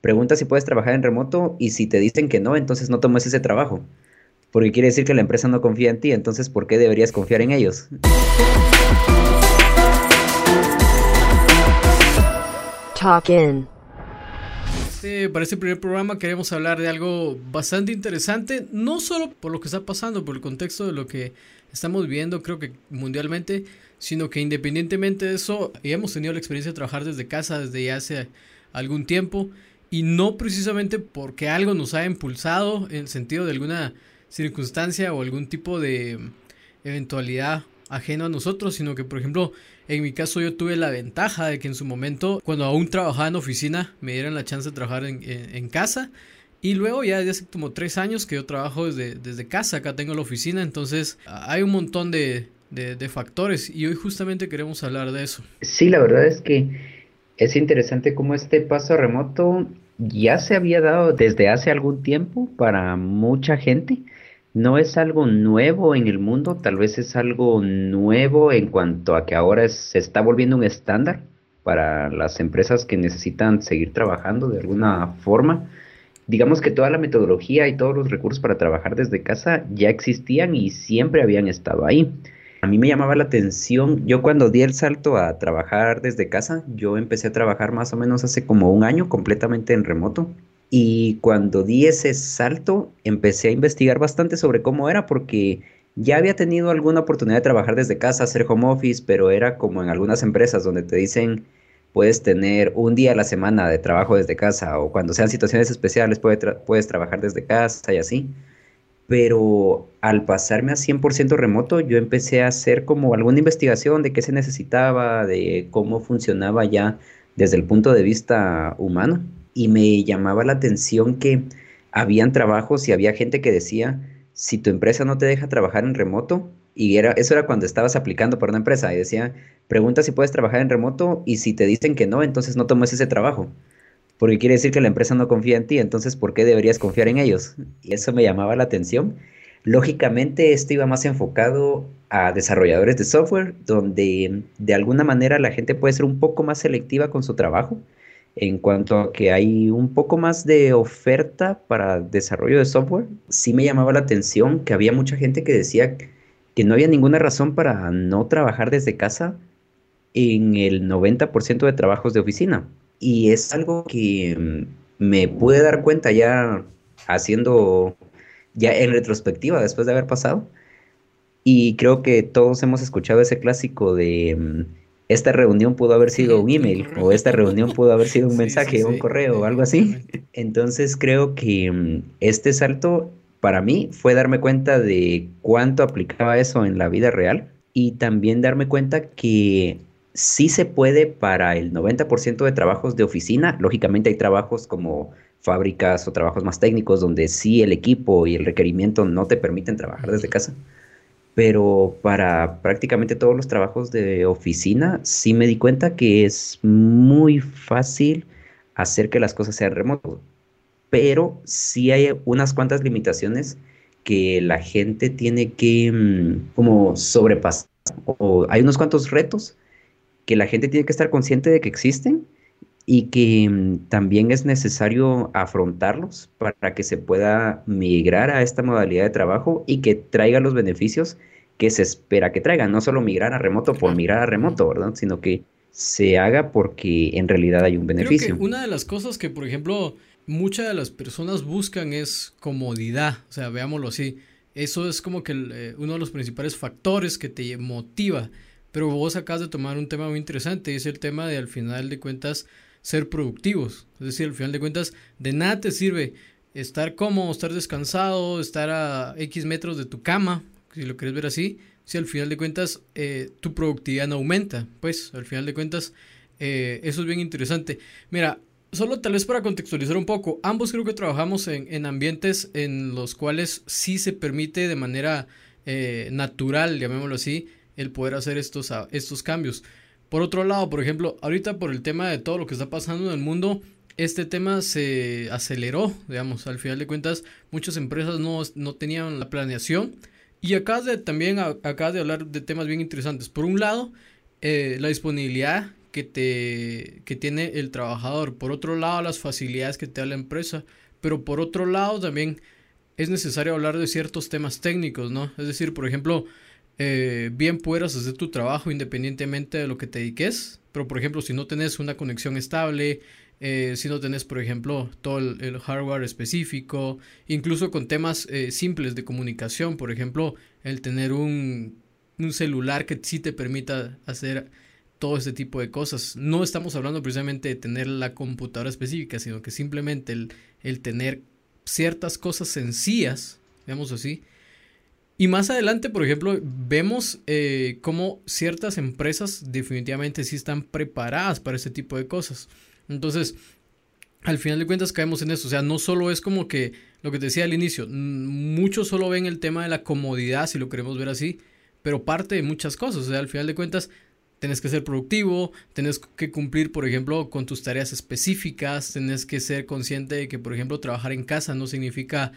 Pregunta si puedes trabajar en remoto y si te dicen que no, entonces no tomes ese trabajo. Porque quiere decir que la empresa no confía en ti, entonces ¿por qué deberías confiar en ellos? Talk in. Este, para este primer programa queremos hablar de algo bastante interesante, no solo por lo que está pasando, por el contexto de lo que estamos viendo, creo que mundialmente, sino que independientemente de eso, hemos tenido la experiencia de trabajar desde casa desde ya hace algún tiempo y no precisamente porque algo nos ha impulsado en el sentido de alguna circunstancia o algún tipo de eventualidad ajeno a nosotros, sino que por ejemplo en mi caso yo tuve la ventaja de que en su momento cuando aún trabajaba en oficina me dieran la chance de trabajar en, casa y luego ya desde hace como tres años que yo trabajo desde, desde casa, acá tengo la oficina, entonces hay un montón de, de factores y hoy justamente queremos hablar de eso. Sí, la verdad es que es interesante cómo este paso remoto ya se había dado desde hace algún tiempo para mucha gente no es algo nuevo en el mundo, tal vez es algo nuevo en cuanto a que ahora se está volviendo un estándar para las empresas que necesitan seguir trabajando de alguna forma. Digamos que toda la metodología y todos los recursos para trabajar desde casa ya existían y siempre habían estado ahí. A mí me llamaba la atención, yo cuando di el salto a trabajar desde casa, yo empecé a trabajar más o menos hace como un año completamente en remoto. Y cuando di ese salto, empecé a investigar bastante sobre cómo era, porque ya había tenido alguna oportunidad de trabajar desde casa, hacer home office, pero era como en algunas empresas donde te dicen puedes tener un día a la semana de trabajo desde casa o cuando sean situaciones especiales puedes trabajar desde casa y así. Pero al pasarme a 100% remoto, yo empecé a hacer como alguna investigación de qué se necesitaba, de cómo funcionaba ya desde el punto de vista humano y me llamaba la atención que habían trabajos y había gente que decía, si tu empresa no te deja trabajar en remoto, y era, eso era cuando estabas aplicando para una empresa, y decía, pregunta si puedes trabajar en remoto y si te dicen que no, entonces no tomes ese trabajo. Porque quiere decir que la empresa no confía en ti, entonces ¿por qué deberías confiar en ellos? Y eso me llamaba la atención. Lógicamente esto iba más enfocado a desarrolladores de software, donde de alguna manera la gente puede ser un poco más selectiva con su trabajo en cuanto a que hay un poco más de oferta para desarrollo de software, sí me llamaba la atención que había mucha gente que decía que no había ninguna razón para no trabajar desde casa en el 90% de trabajos de oficina. Y es algo que mm, me pude dar cuenta ya haciendo, ya en retrospectiva, después de haber pasado. Y creo que todos hemos escuchado ese clásico de mm, esta reunión pudo haber sido un email o esta reunión pudo haber sido un mensaje, un correo o algo así. Entonces creo que mm, este salto para mí fue darme cuenta de cuánto aplicaba eso en la vida real y también darme cuenta que sí se puede para el 90% de trabajos de oficina. Lógicamente hay trabajos como fábricas o trabajos más técnicos donde sí el equipo y el requerimiento no te permiten trabajar desde casa pero para prácticamente todos los trabajos de oficina sí me di cuenta que es muy fácil hacer que las cosas sean remotas, pero sí hay unas cuantas limitaciones que la gente tiene que mm, como sobrepasar, o hay unos cuantos retos que la gente tiene que estar consciente de que existen y que mm, también es necesario afrontarlos para que se pueda migrar a esta modalidad de trabajo y que traiga los beneficios que se espera que traiga, no solo migrar a remoto por migrar a remoto, ¿verdad? Sino que se haga porque en realidad hay un beneficio. Creo que una de las cosas que, por ejemplo, muchas de las personas buscan es comodidad, o sea, veámoslo así. Eso es como que eh, uno de los principales factores que te motiva. Pero vos acabas de tomar un tema muy interesante, es el tema de al final de cuentas ser productivos. Es decir, al final de cuentas, de nada te sirve estar cómodo, estar descansado, estar a X metros de tu cama, si lo quieres ver así, si al final de cuentas eh, tu productividad no aumenta. Pues al final de cuentas, eh, eso es bien interesante. Mira, solo tal vez para contextualizar un poco, ambos creo que trabajamos en, en ambientes en los cuales sí se permite de manera eh, natural, llamémoslo así, el poder hacer estos, estos cambios. Por otro lado, por ejemplo, ahorita por el tema de todo lo que está pasando en el mundo, este tema se aceleró, digamos, al final de cuentas, muchas empresas no, no tenían la planeación. Y acá de, también acá de hablar de temas bien interesantes. Por un lado, eh, la disponibilidad que, te, que tiene el trabajador. Por otro lado, las facilidades que te da la empresa. Pero por otro lado, también es necesario hablar de ciertos temas técnicos, ¿no? Es decir, por ejemplo, eh, bien puedas hacer tu trabajo independientemente de lo que te dediques. Pero, por ejemplo, si no tenés una conexión estable, eh, si no tenés, por ejemplo, todo el, hardware específico, incluso con temas eh, simples de comunicación, por ejemplo, el tener un, un celular que sí te permita hacer todo este tipo de cosas. No estamos hablando precisamente de tener la computadora específica, sino que simplemente el, el tener ciertas cosas sencillas, digamos así. Y más adelante, por ejemplo, vemos eh, cómo ciertas empresas definitivamente sí están preparadas para este tipo de cosas. Entonces, al final de cuentas caemos en eso. O sea, no solo es como que lo que te decía al inicio, muchos solo ven el tema de la comodidad, si lo queremos ver así, pero parte de muchas cosas. O sea, al final de cuentas, tenés que ser productivo, tenés que cumplir, por ejemplo, con tus tareas específicas, tenés que ser consciente de que, por ejemplo, trabajar en casa no significa,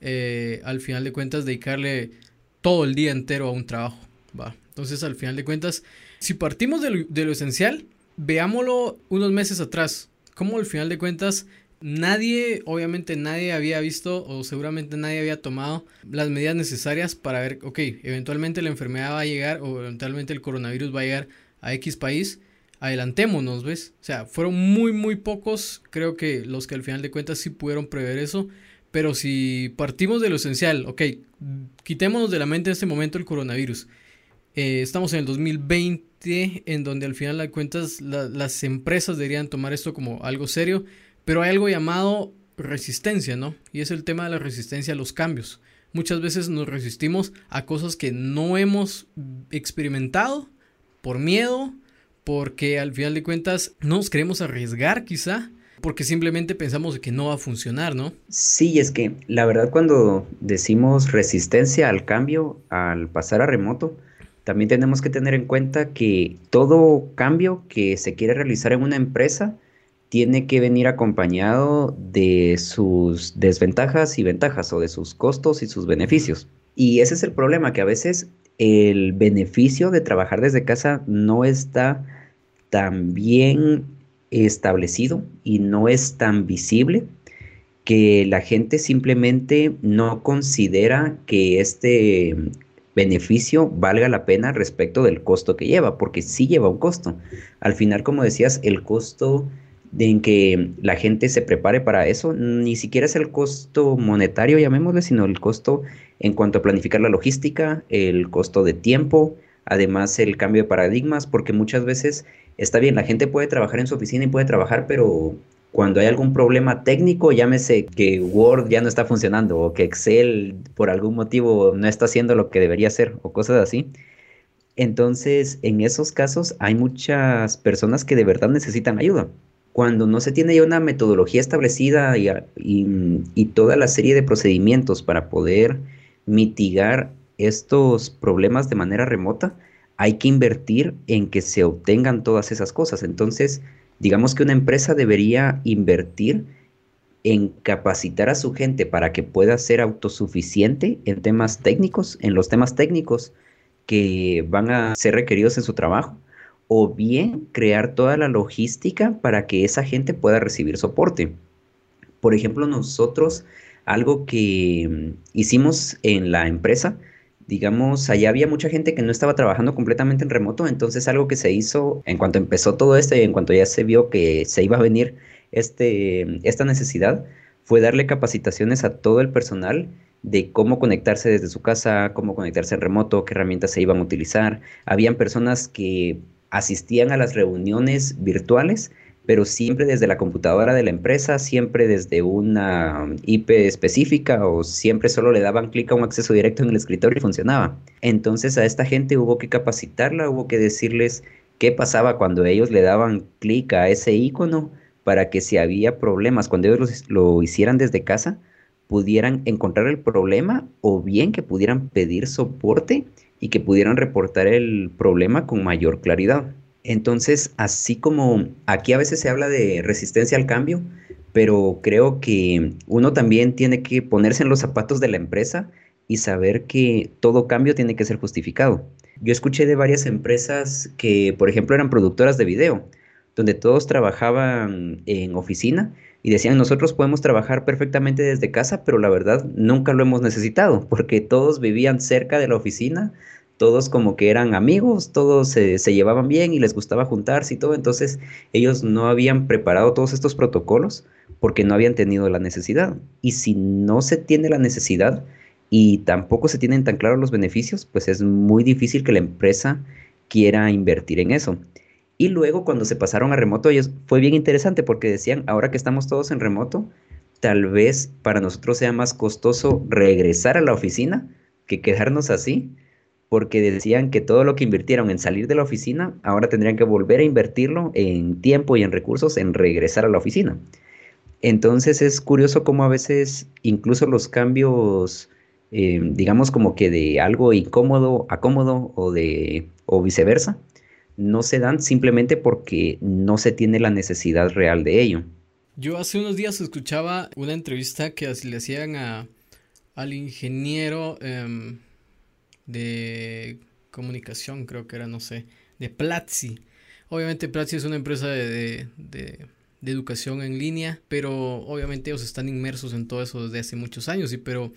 eh, al final de cuentas, dedicarle todo el día entero a un trabajo. ¿va? Entonces, al final de cuentas, si partimos de lo, de lo esencial, veámoslo unos meses atrás, como al final de cuentas nadie, obviamente nadie había visto o seguramente nadie había tomado las medidas necesarias para ver, ok, eventualmente la enfermedad va a llegar o eventualmente el coronavirus va a llegar a X país, adelantémonos, ¿ves? O sea, fueron muy, muy pocos, creo que los que al final de cuentas sí pudieron prever eso, pero si partimos de lo esencial, ok, quitémonos de la mente en este momento el coronavirus. Eh, estamos en el 2020, en donde al final de cuentas las empresas deberían tomar esto como algo serio pero hay algo llamado resistencia, ¿no? Y es el tema de la resistencia a los cambios. Muchas veces nos resistimos a cosas que no hemos experimentado por miedo, porque al final de cuentas no nos queremos arriesgar quizá, porque simplemente pensamos que no va a funcionar, ¿no? Sí, es que la verdad cuando decimos resistencia al cambio, al pasar a remoto, también tenemos que tener en cuenta que todo cambio que se quiere realizar en una empresa, tiene que venir acompañado de sus desventajas y ventajas o de sus costos y sus beneficios. Y ese es el problema, que a veces el beneficio de trabajar desde casa no está tan bien establecido y no es tan visible que la gente simplemente no considera que este beneficio valga la pena respecto del costo que lleva, porque sí lleva un costo. Al final, como decías, el costo de en que la gente se prepare para eso, ni siquiera es el costo monetario, llamémosle, sino el costo en cuanto a planificar la logística, el costo de tiempo, además el cambio de paradigmas, porque muchas veces está bien, la gente puede trabajar en su oficina y puede trabajar, pero cuando hay algún problema técnico, llámese que Word ya no está funcionando o que Excel por algún motivo no está haciendo lo que debería hacer o cosas así. Entonces, en esos casos hay muchas personas que de verdad necesitan ayuda cuando no se tiene ya una metodología establecida y, toda la serie de procedimientos para poder mitigar estos problemas de manera remota, hay que invertir en que se obtengan todas esas cosas. Entonces, digamos que una empresa debería invertir en capacitar a su gente para que pueda ser autosuficiente en temas técnicos, en los temas técnicos que van a ser requeridos en su trabajo o bien crear toda la logística para que esa gente pueda recibir soporte. Por ejemplo, nosotros, algo que mm, hicimos en la empresa, digamos, allá había mucha gente que no estaba trabajando completamente en remoto, entonces algo que se hizo en cuanto empezó todo esto y en cuanto ya se vio que se iba a venir este, esta necesidad, fue darle capacitaciones a todo el personal de cómo conectarse desde su casa, cómo conectarse en remoto, qué herramientas se iban a utilizar. Habían personas que asistían a las reuniones virtuales, pero siempre desde la computadora de la empresa, siempre desde una IP específica o siempre solo le daban clic a un acceso directo en el escritorio y funcionaba. Entonces a esta gente hubo que capacitarla, hubo que decirles qué pasaba cuando ellos le daban clic a ese icono para que si había problemas, cuando ellos lo hicieran desde casa, pudieran encontrar el problema o bien que pudieran pedir soporte y que pudieran reportar el problema con mayor claridad. Entonces, así como aquí a veces se habla de resistencia al cambio, pero creo que uno también tiene que ponerse en los zapatos de la empresa y saber que todo cambio tiene que ser justificado. Yo escuché de varias empresas que, por ejemplo, eran productoras de video, donde todos trabajaban en oficina y decían, nosotros podemos trabajar perfectamente desde casa, pero la verdad nunca lo hemos necesitado, porque todos vivían cerca de la oficina, todos como que eran amigos, todos se, llevaban bien y les gustaba juntarse y todo, entonces ellos no habían preparado todos estos protocolos porque no habían tenido la necesidad. Y si no se tiene la necesidad y tampoco se tienen tan claros los beneficios, pues es muy difícil que la empresa quiera invertir en eso. Y luego cuando se pasaron a remoto, ellos fue bien interesante porque decían, ahora que estamos todos en remoto, tal vez para nosotros sea más costoso regresar a la oficina que quedarnos así, porque decían que todo lo que invirtieron en salir de la oficina, ahora tendrían que volver a invertirlo en tiempo y en recursos en regresar a la oficina. Entonces es curioso cómo a veces incluso los cambios, eh, digamos como que de algo incómodo a cómodo o, de, o viceversa, no se dan simplemente porque no se tiene la necesidad real de ello. Yo hace unos días escuchaba una entrevista que le hacían a, al ingeniero em, de comunicación, creo que era, no sé, de Platzi. Obviamente Platzi es una empresa de de educación en línea, pero obviamente ellos están inmersos en todo eso desde hace muchos años, y pero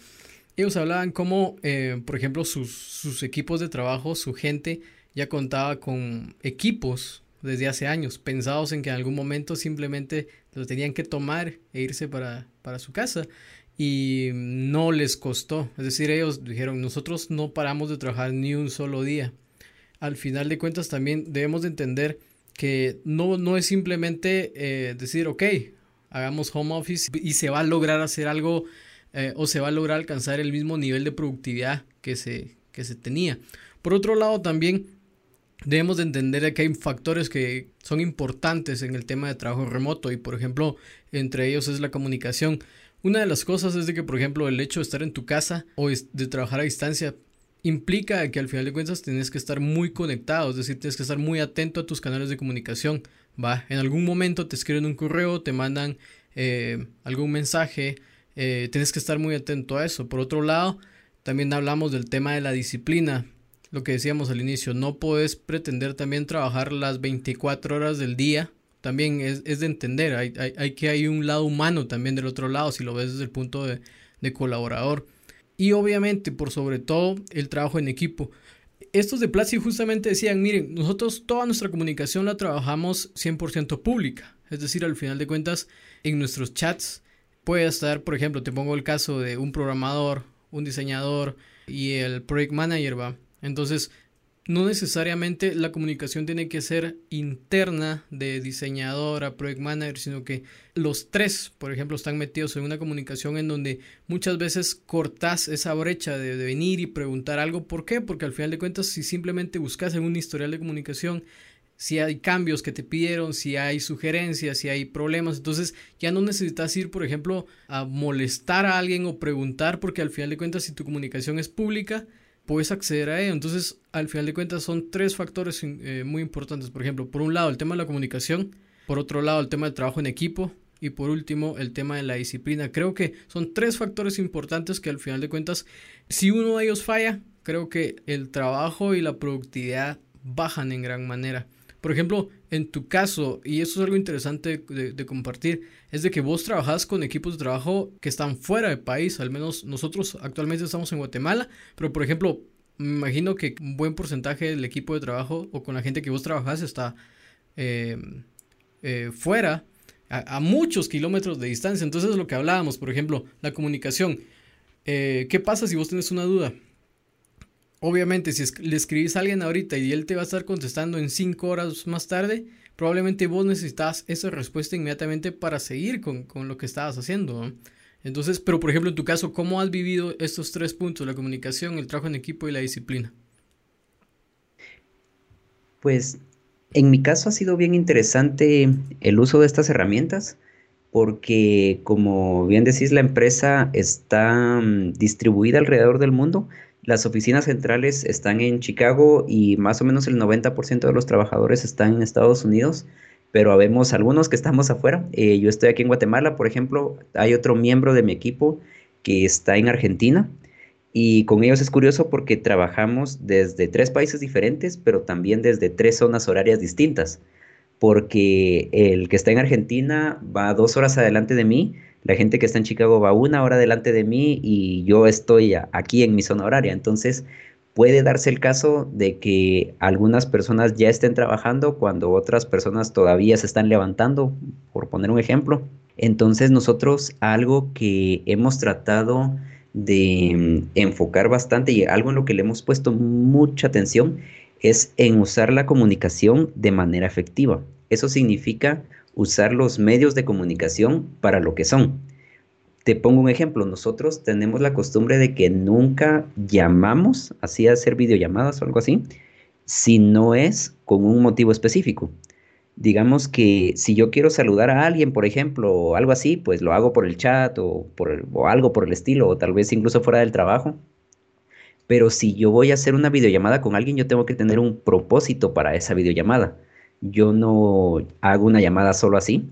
ellos hablaban como, eh, por ejemplo, sus, sus equipos de trabajo, su gente ya contaba con equipos desde hace años, pensados en que en algún momento simplemente lo tenían que tomar e irse para, para su casa y no les costó. Es decir, ellos dijeron, nosotros no paramos de trabajar ni un solo día. Al final de cuentas también debemos de entender que no, no es simplemente eh, decir, ok, hagamos home office y se va a lograr hacer algo eh, o se va a lograr alcanzar el mismo nivel de productividad que se, que se tenía. Por otro lado, también debemos de entender que hay factores que son importantes en el tema de trabajo remoto y, por ejemplo, entre ellos es la comunicación. Una de las cosas es de que, por ejemplo, el hecho de estar en tu casa o de trabajar a distancia implica que al final de cuentas tienes que estar muy conectado, es decir, tienes que estar muy atento a tus canales de comunicación. Va, en algún momento te escriben un correo, te mandan eh, algún mensaje, eh, tienes que estar muy atento a eso. Por otro lado, también hablamos del tema de la disciplina, lo que decíamos al inicio, no puedes pretender también trabajar las 24 horas del día. También es, de entender, hay, hay, que hay un lado humano también del otro lado, si lo ves desde el punto de, de colaborador y obviamente por sobre todo el trabajo en equipo. Estos de Platzi justamente decían, miren, nosotros toda nuestra comunicación la trabajamos 100% pública, es decir, al final de cuentas en nuestros chats puede estar, por ejemplo, te pongo el caso de un programador, un diseñador y el project manager, va. Entonces, no necesariamente la comunicación tiene que ser interna de diseñador a project manager, sino que los tres, por ejemplo, están metidos en una comunicación en donde muchas veces cortas esa brecha de, venir y preguntar algo. ¿Por qué? Porque al final de cuentas, si simplemente buscas en un historial de comunicación, si hay cambios que te pidieron, si hay sugerencias, si hay problemas, entonces ya no necesitas ir, por ejemplo, a molestar a alguien o preguntar, porque al final de cuentas, si tu comunicación es pública, puedes acceder a ello. Entonces, al final de cuentas, son tres factores eh, muy importantes. Por ejemplo, por un lado, el tema de la comunicación, por otro lado, el tema del trabajo en equipo y por último, el tema de la disciplina. Creo que son tres factores importantes que al final de cuentas, si uno de ellos falla, creo que el trabajo y la productividad bajan en gran manera. Por ejemplo, en tu caso, y eso es algo interesante de, compartir, es de que vos trabajás con equipos de trabajo que están fuera del país, al menos nosotros actualmente estamos en Guatemala, pero por ejemplo, me imagino que un buen porcentaje del equipo de trabajo o con la gente que vos trabajás está eh, eh, fuera, a, muchos kilómetros de distancia. Entonces, lo que hablábamos, por ejemplo, la comunicación. Eh, ¿Qué pasa si vos tenés una duda? Obviamente, si le escribís a alguien ahorita y él te va a estar contestando en cinco horas más tarde, probablemente vos necesitas esa respuesta inmediatamente para seguir con, lo que estabas haciendo. Entonces, pero por ejemplo, en tu caso, ¿cómo has vivido estos tres puntos, la comunicación, el trabajo en equipo y la disciplina? Pues en mi caso ha sido bien interesante el uso de estas herramientas porque como bien decís, la empresa está mm, distribuida alrededor del mundo las oficinas centrales están en Chicago y más o menos el 90% de los trabajadores están en Estados Unidos, pero habemos algunos que estamos afuera. Eh, yo estoy aquí en Guatemala, por ejemplo, hay otro miembro de mi equipo que está en Argentina y con ellos es curioso porque trabajamos desde tres países diferentes, pero también desde tres zonas horarias distintas. porque el que está en Argentina va dos horas adelante de mí, la gente que está en Chicago va una hora adelante de mí y yo estoy aquí en mi zona horaria. Entonces, puede darse el caso de que algunas personas ya estén trabajando cuando otras personas todavía se están levantando, por poner un ejemplo. Entonces nosotros algo que hemos tratado de mm, enfocar bastante y algo en lo que le hemos puesto mucha atención es en usar la comunicación de manera efectiva. Eso significa usar los medios de comunicación para lo que son. Te pongo un ejemplo, nosotros tenemos la costumbre de que nunca llamamos, así a hacer videollamadas o algo así, si no es con un motivo específico. Digamos que si yo quiero saludar a alguien, por ejemplo, o algo así, pues lo hago por el chat o, por o algo por el estilo, o tal vez incluso fuera del trabajo. Pero si yo voy a hacer una videollamada con alguien, yo tengo que tener un propósito para esa videollamada. Yo no hago una llamada solo así,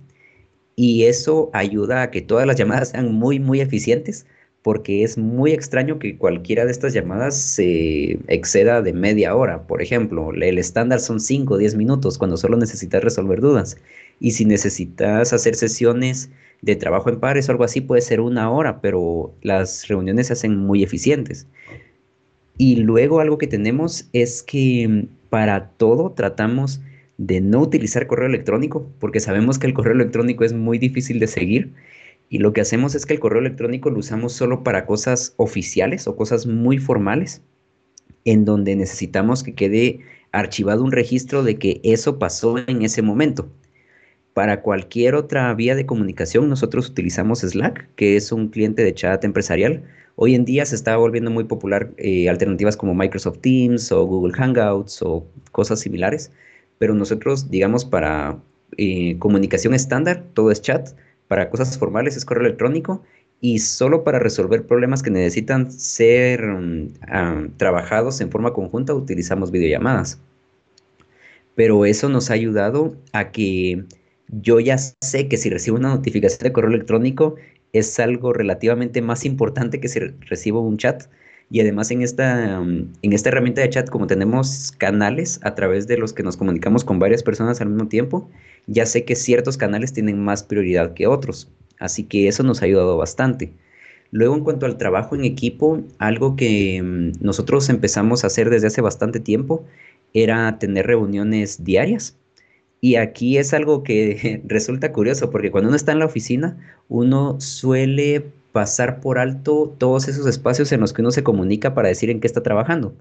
y eso ayuda a que todas las llamadas sean muy, muy eficientes porque es muy extraño que cualquiera de estas llamadas se exceda de media hora. Por ejemplo, el estándar son 5 o 10 minutos cuando solo necesitas resolver dudas. Y si necesitas hacer sesiones de trabajo en pares o algo así, puede ser una hora, pero las reuniones se hacen muy eficientes. Y luego algo que tenemos es que para todo tratamos de no utilizar correo electrónico, porque sabemos que el correo electrónico es muy difícil de seguir. Y lo que hacemos es que el correo electrónico lo usamos solo para cosas oficiales o cosas muy formales, en donde necesitamos que quede archivado un registro de que eso pasó en ese momento. Para cualquier otra vía de comunicación, nosotros utilizamos Slack, que es un cliente de chat empresarial. Hoy en día se está volviendo muy popular eh, alternativas como Microsoft Teams o Google Hangouts o cosas similares pero nosotros, digamos, para eh, comunicación estándar, todo es chat, para cosas formales es correo electrónico y solo para resolver problemas que necesitan ser mm, ah, trabajados en forma conjunta utilizamos videollamadas. Pero eso nos ha ayudado a que yo ya sé que si recibo una notificación de correo electrónico es algo relativamente más importante que si recibo un chat y además en esta, mm, en esta herramienta de chat, como tenemos canales a través de los que nos comunicamos con varias personas al mismo tiempo, ya sé que ciertos canales tienen más prioridad que otros. Así que eso nos ha ayudado bastante. Luego, en cuanto al trabajo en equipo, algo que mm, nosotros empezamos a hacer desde hace bastante tiempo era tener reuniones diarias. Y aquí es algo que resulta curioso, porque cuando uno está en la oficina, uno suele pasar por alto todos esos espacios en los que uno se comunica para decir en qué está trabajando.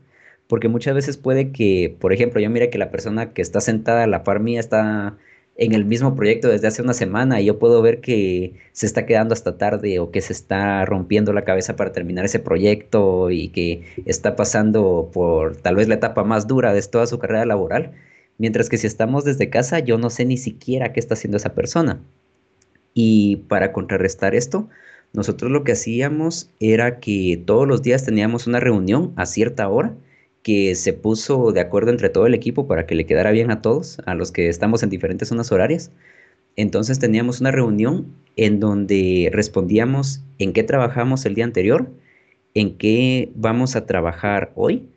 Porque muchas veces puede que, por ejemplo, yo mire que la persona que está sentada a la par mía está en el mismo proyecto desde hace una semana y yo puedo ver que se está quedando hasta tarde o que se está rompiendo la cabeza para terminar ese proyecto y que está pasando por tal vez la etapa más dura de toda su carrera laboral. Mientras que si estamos desde casa, yo no sé ni siquiera qué está haciendo esa persona. Y para contrarrestar esto, nosotros lo que hacíamos era que todos los días teníamos una reunión a cierta hora que se puso de acuerdo entre todo el equipo para que le quedara bien a todos, a los que estamos en diferentes zonas horarias. Entonces teníamos una reunión en donde respondíamos en qué trabajamos el día anterior, en qué vamos a trabajar hoy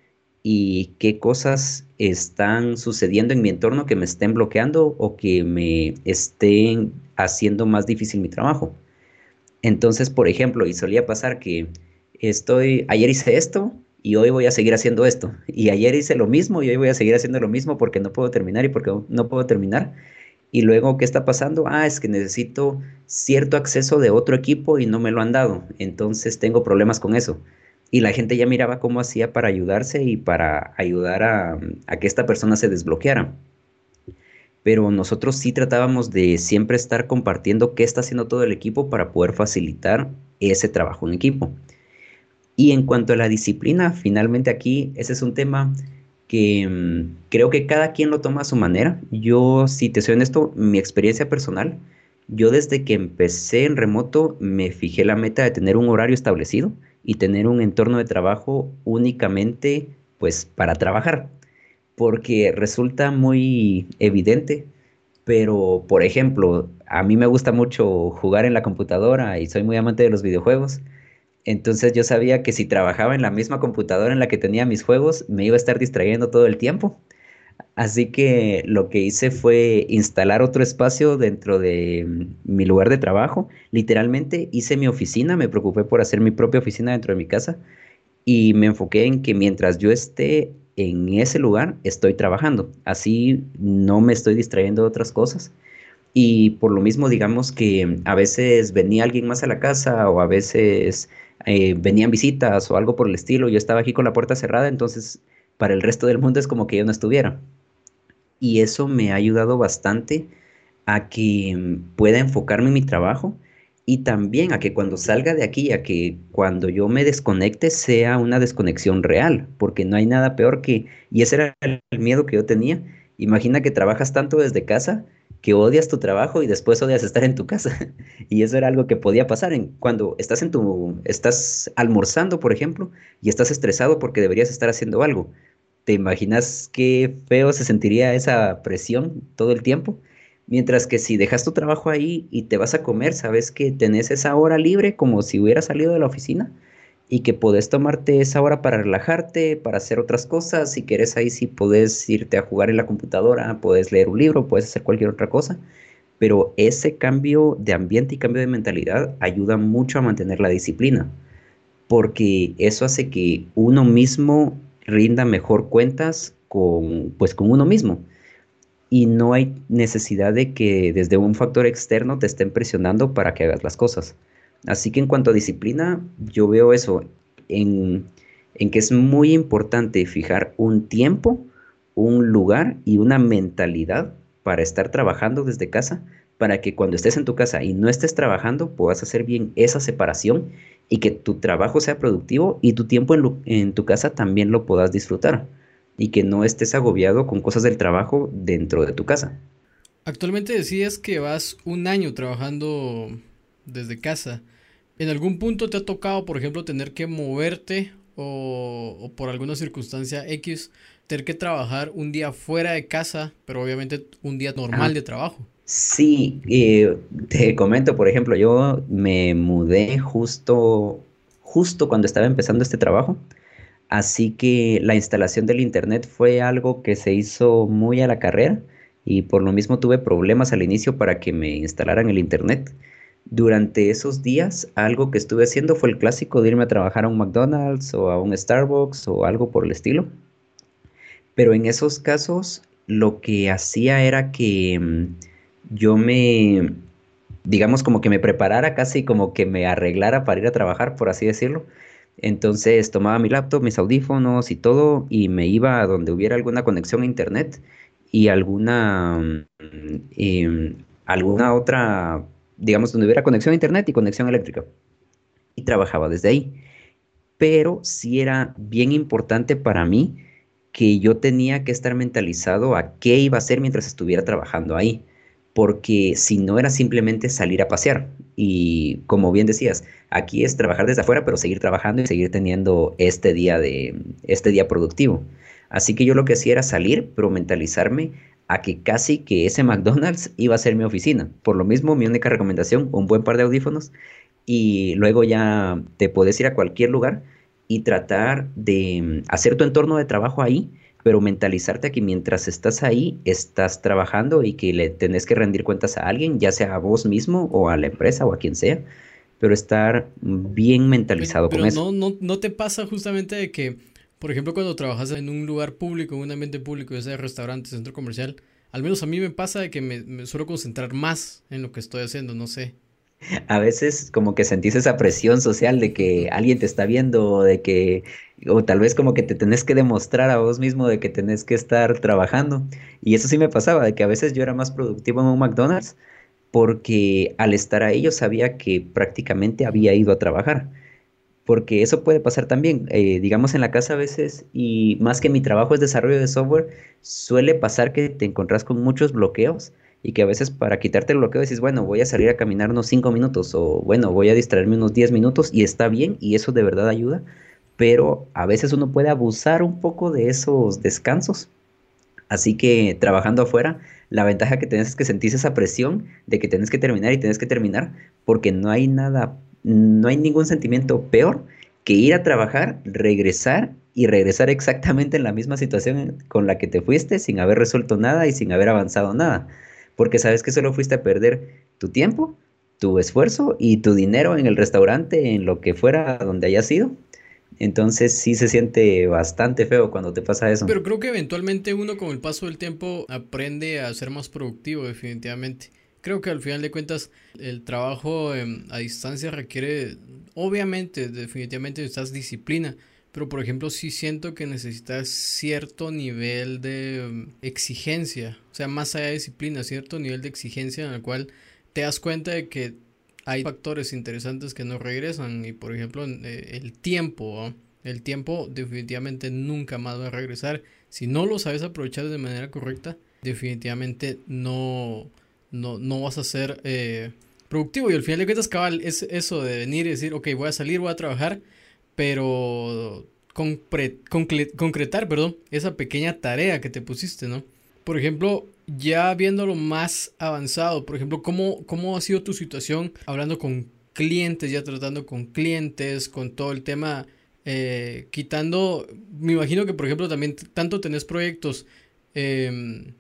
y qué cosas están sucediendo en mi entorno que me estén bloqueando o que me estén haciendo más difícil mi trabajo. Entonces, por ejemplo, y solía pasar que estoy, ayer hice esto y hoy voy a seguir haciendo esto. Y ayer hice lo mismo y hoy voy a seguir haciendo lo mismo porque no puedo terminar y porque no puedo terminar. Y luego, ¿qué está pasando? Ah, es que necesito cierto acceso de otro equipo y no me lo han dado. Entonces tengo problemas con eso. Y la gente ya miraba cómo hacía para ayudarse y para ayudar a, a que esta persona se desbloqueara pero nosotros sí tratábamos de siempre estar compartiendo qué está haciendo todo el equipo para poder facilitar ese trabajo en equipo. Y en cuanto a la disciplina, finalmente aquí ese es un tema que mm, creo que cada quien lo toma a su manera. Yo, si te soy honesto, mi experiencia personal, yo desde que empecé en remoto me fijé la meta de tener un horario establecido y tener un entorno de trabajo únicamente pues para trabajar porque resulta muy evidente, pero por ejemplo, a mí me gusta mucho jugar en la computadora y soy muy amante de los videojuegos. Entonces yo sabía que si trabajaba en la misma computadora en la que tenía mis juegos, me iba a estar distrayendo todo el tiempo. Así que lo que hice fue instalar otro espacio dentro de mm, mi lugar de trabajo. Literalmente hice mi oficina, me preocupé por hacer mi propia oficina dentro de mi casa y me enfoqué en que mientras yo esté en ese lugar, estoy trabajando. Así no me estoy distrayendo de otras cosas. Y por lo mismo, digamos que a veces venía alguien más a la casa o a veces eh, venían visitas o algo por el estilo. Yo estaba aquí con la puerta cerrada, entonces para el resto del mundo es como que yo no estuviera. Y eso me ha ayudado bastante a que pueda enfocarme en mi trabajo y también a que cuando salga de aquí, a que cuando yo me desconecte sea una desconexión real, porque no hay nada peor que, y ese era el miedo que yo tenía, imagina que trabajas tanto desde casa que odias tu trabajo y después odias estar en tu casa. y eso era algo que podía pasar en, cuando estás en tu, estás almorzando, por ejemplo, y estás estresado porque deberías estar haciendo algo. ¿Te imaginas qué feo se sentiría esa presión todo el tiempo? Mientras que si dejas tu trabajo ahí y te vas a comer, sabes que tenés esa hora libre como si hubieras salido de la oficina y que podés tomarte esa hora para relajarte, para hacer otras cosas. Si quieres ahí sí podés irte a jugar en la computadora, puedes leer un libro, puedes hacer cualquier otra cosa. Pero ese cambio de ambiente y cambio de mentalidad ayuda mucho a mantener la disciplina, porque eso hace que uno mismo rinda mejor cuentas con, pues, con uno mismo y no hay necesidad de que desde un factor externo te estén presionando para que hagas las cosas. Así que en cuanto a disciplina, yo veo eso en, en que es muy importante fijar un tiempo, un lugar y una mentalidad para estar trabajando desde casa, para que cuando estés en tu casa y no estés trabajando puedas hacer bien esa separación y que tu trabajo sea productivo y tu tiempo en, en tu casa también lo puedas disfrutar y que no estés agobiado con cosas del trabajo dentro de tu casa. Actualmente decías que vas un año trabajando desde casa. ¿En algún punto te ha tocado, por ejemplo, tener que moverte o, por alguna circunstancia X, tener que trabajar un día fuera de casa, pero obviamente un día normal de trabajo? Sí, eh, te comento, por ejemplo, yo me mudé justo, justo cuando estaba empezando este trabajo. Así que la instalación del Internet fue algo que se hizo muy a la carrera y por lo mismo tuve problemas al inicio para que me instalaran el Internet. Durante esos días, algo que estuve haciendo fue el clásico de irme a trabajar a un McDonald's o a un Starbucks o algo por el estilo. Pero en esos casos, lo que hacía era que mm, yo me, digamos, como que me preparara casi como que me arreglara para ir a trabajar, por así decirlo entonces tomaba mi laptop, mis audífonos y todo y me iba a donde hubiera alguna conexión a internet y alguna, mm, em, alguna otra, digamos, donde hubiera conexión a internet y conexión eléctrica. Y trabajaba desde ahí. Pero sí era bien importante para mí que yo tenía que estar mentalizado a qué iba a hacer mientras estuviera trabajando ahí porque si no era simplemente salir a pasear. Y como bien decías, aquí es trabajar desde afuera, pero seguir trabajando y seguir teniendo este día de este día productivo. Así que yo lo que hacía era salir, pero mentalizarme a que casi que ese McDonald's iba a ser mi oficina. Por lo mismo, mi única recomendación, un buen par de audífonos y luego ya te puedes ir a cualquier lugar y tratar de hacer tu entorno de trabajo ahí pero mentalizarte que mientras estás ahí, estás trabajando y que le tenés que rendir cuentas a alguien, ya sea a vos mismo o a la empresa o a quien sea, pero estar bien mentalizado con eso. No, no, no te pasa justamente de que, por ejemplo, cuando trabajas en un lugar público, en un ambiente público, ya sea restaurante, centro comercial, al menos a mí me pasa de que me, me suelo concentrar más en lo que estoy haciendo, no sé a veces como que sentís esa presión social de que alguien te está viendo, de que, o tal vez como que te tenés que demostrar a vos mismo de que tenés que estar trabajando. Y eso sí me pasaba, de que a veces yo era más productivo en un McDonald's porque al estar ahí yo sabía que prácticamente había ido a trabajar. Porque eso puede pasar también, eh, digamos en la casa a veces, y más que mi trabajo es desarrollo de software, suele pasar que te encontrás con muchos bloqueos y que a veces para quitarte el bloqueo decís, bueno, voy a salir a caminar unos 5 minutos o bueno, voy a distraerme unos 10 minutos y está bien y eso de verdad ayuda, pero a veces uno puede abusar un poco de esos descansos. Así que trabajando afuera, la ventaja que tienes es que sentís esa presión de que tienes que terminar y tienes que terminar, porque no hay nada, no hay ningún sentimiento peor que ir a trabajar, regresar y regresar exactamente en la misma situación con la que te fuiste sin haber resuelto nada y sin haber avanzado nada. Porque sabes que solo fuiste a perder tu tiempo, tu esfuerzo y tu dinero en el restaurante, en lo que fuera donde hayas ido. Entonces sí se siente bastante feo cuando te pasa eso. Pero creo que eventualmente uno con el paso del tiempo aprende a ser más productivo definitivamente. Creo que al final de cuentas el trabajo em, a distancia requiere, obviamente, definitivamente necesitas disciplina, pero por ejemplo sí siento que necesitas cierto nivel de em, exigencia, o sea, más allá de disciplina, cierto nivel de exigencia en el cual te das cuenta de que hay factores interesantes que no regresan y por ejemplo eh, el tiempo, el tiempo definitivamente nunca más va a regresar. Si no lo sabes aprovechar de manera correcta, definitivamente no, no, no vas a ser eh, productivo. Y al final de cuentas, cabal, es eso de venir y decir, ok, voy a salir, voy a trabajar, pero concretar, perdón, esa pequeña tarea que te pusiste, ¿no? Por ejemplo, ya viéndolo más avanzado, por ejemplo, ¿cómo, ¿cómo ha sido tu situación hablando con clientes, ya tratando con clientes, con todo el tema, eh, quitando, me imagino que por ejemplo también tanto tenés proyectos em,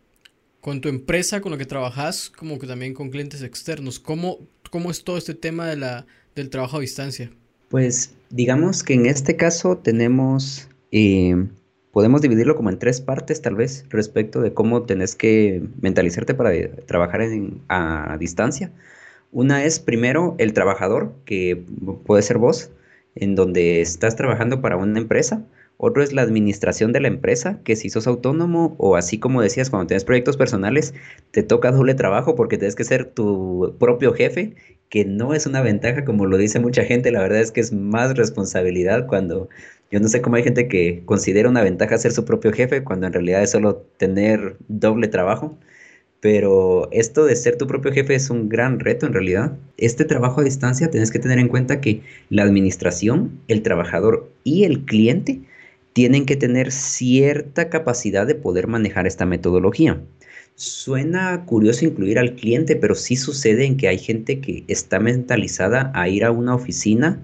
con tu empresa con la que trabajas, como que también con clientes externos. ¿Cómo, cómo es todo este tema de la, del trabajo a distancia? Pues digamos que en este caso tenemos... Eh, podemos dividirlo como en tres partes tal vez respecto de cómo tenés que mentalizarte para trabajar a distancia. Una es primero el trabajador, que puede ser vos, en donde estás trabajando para una empresa. Otro es la administración de la empresa, que si sos autónomo o así como decías, cuando tienes proyectos personales, te toca doble trabajo porque tienes que ser tu propio jefe, que no es una ventaja como lo dice mucha gente, la verdad es que es más responsabilidad cuando yo no sé cómo hay gente que considera una ventaja ser su propio jefe cuando en realidad es solo tener doble trabajo. Pero esto de ser tu propio jefe es un gran reto en realidad. Este trabajo a distancia tienes que tener en cuenta que la administración, el trabajador y el cliente tienen que tener cierta capacidad de poder manejar esta metodología. Suena curioso incluir al cliente, pero sí sucede en que hay gente que está mentalizada a ir a una oficina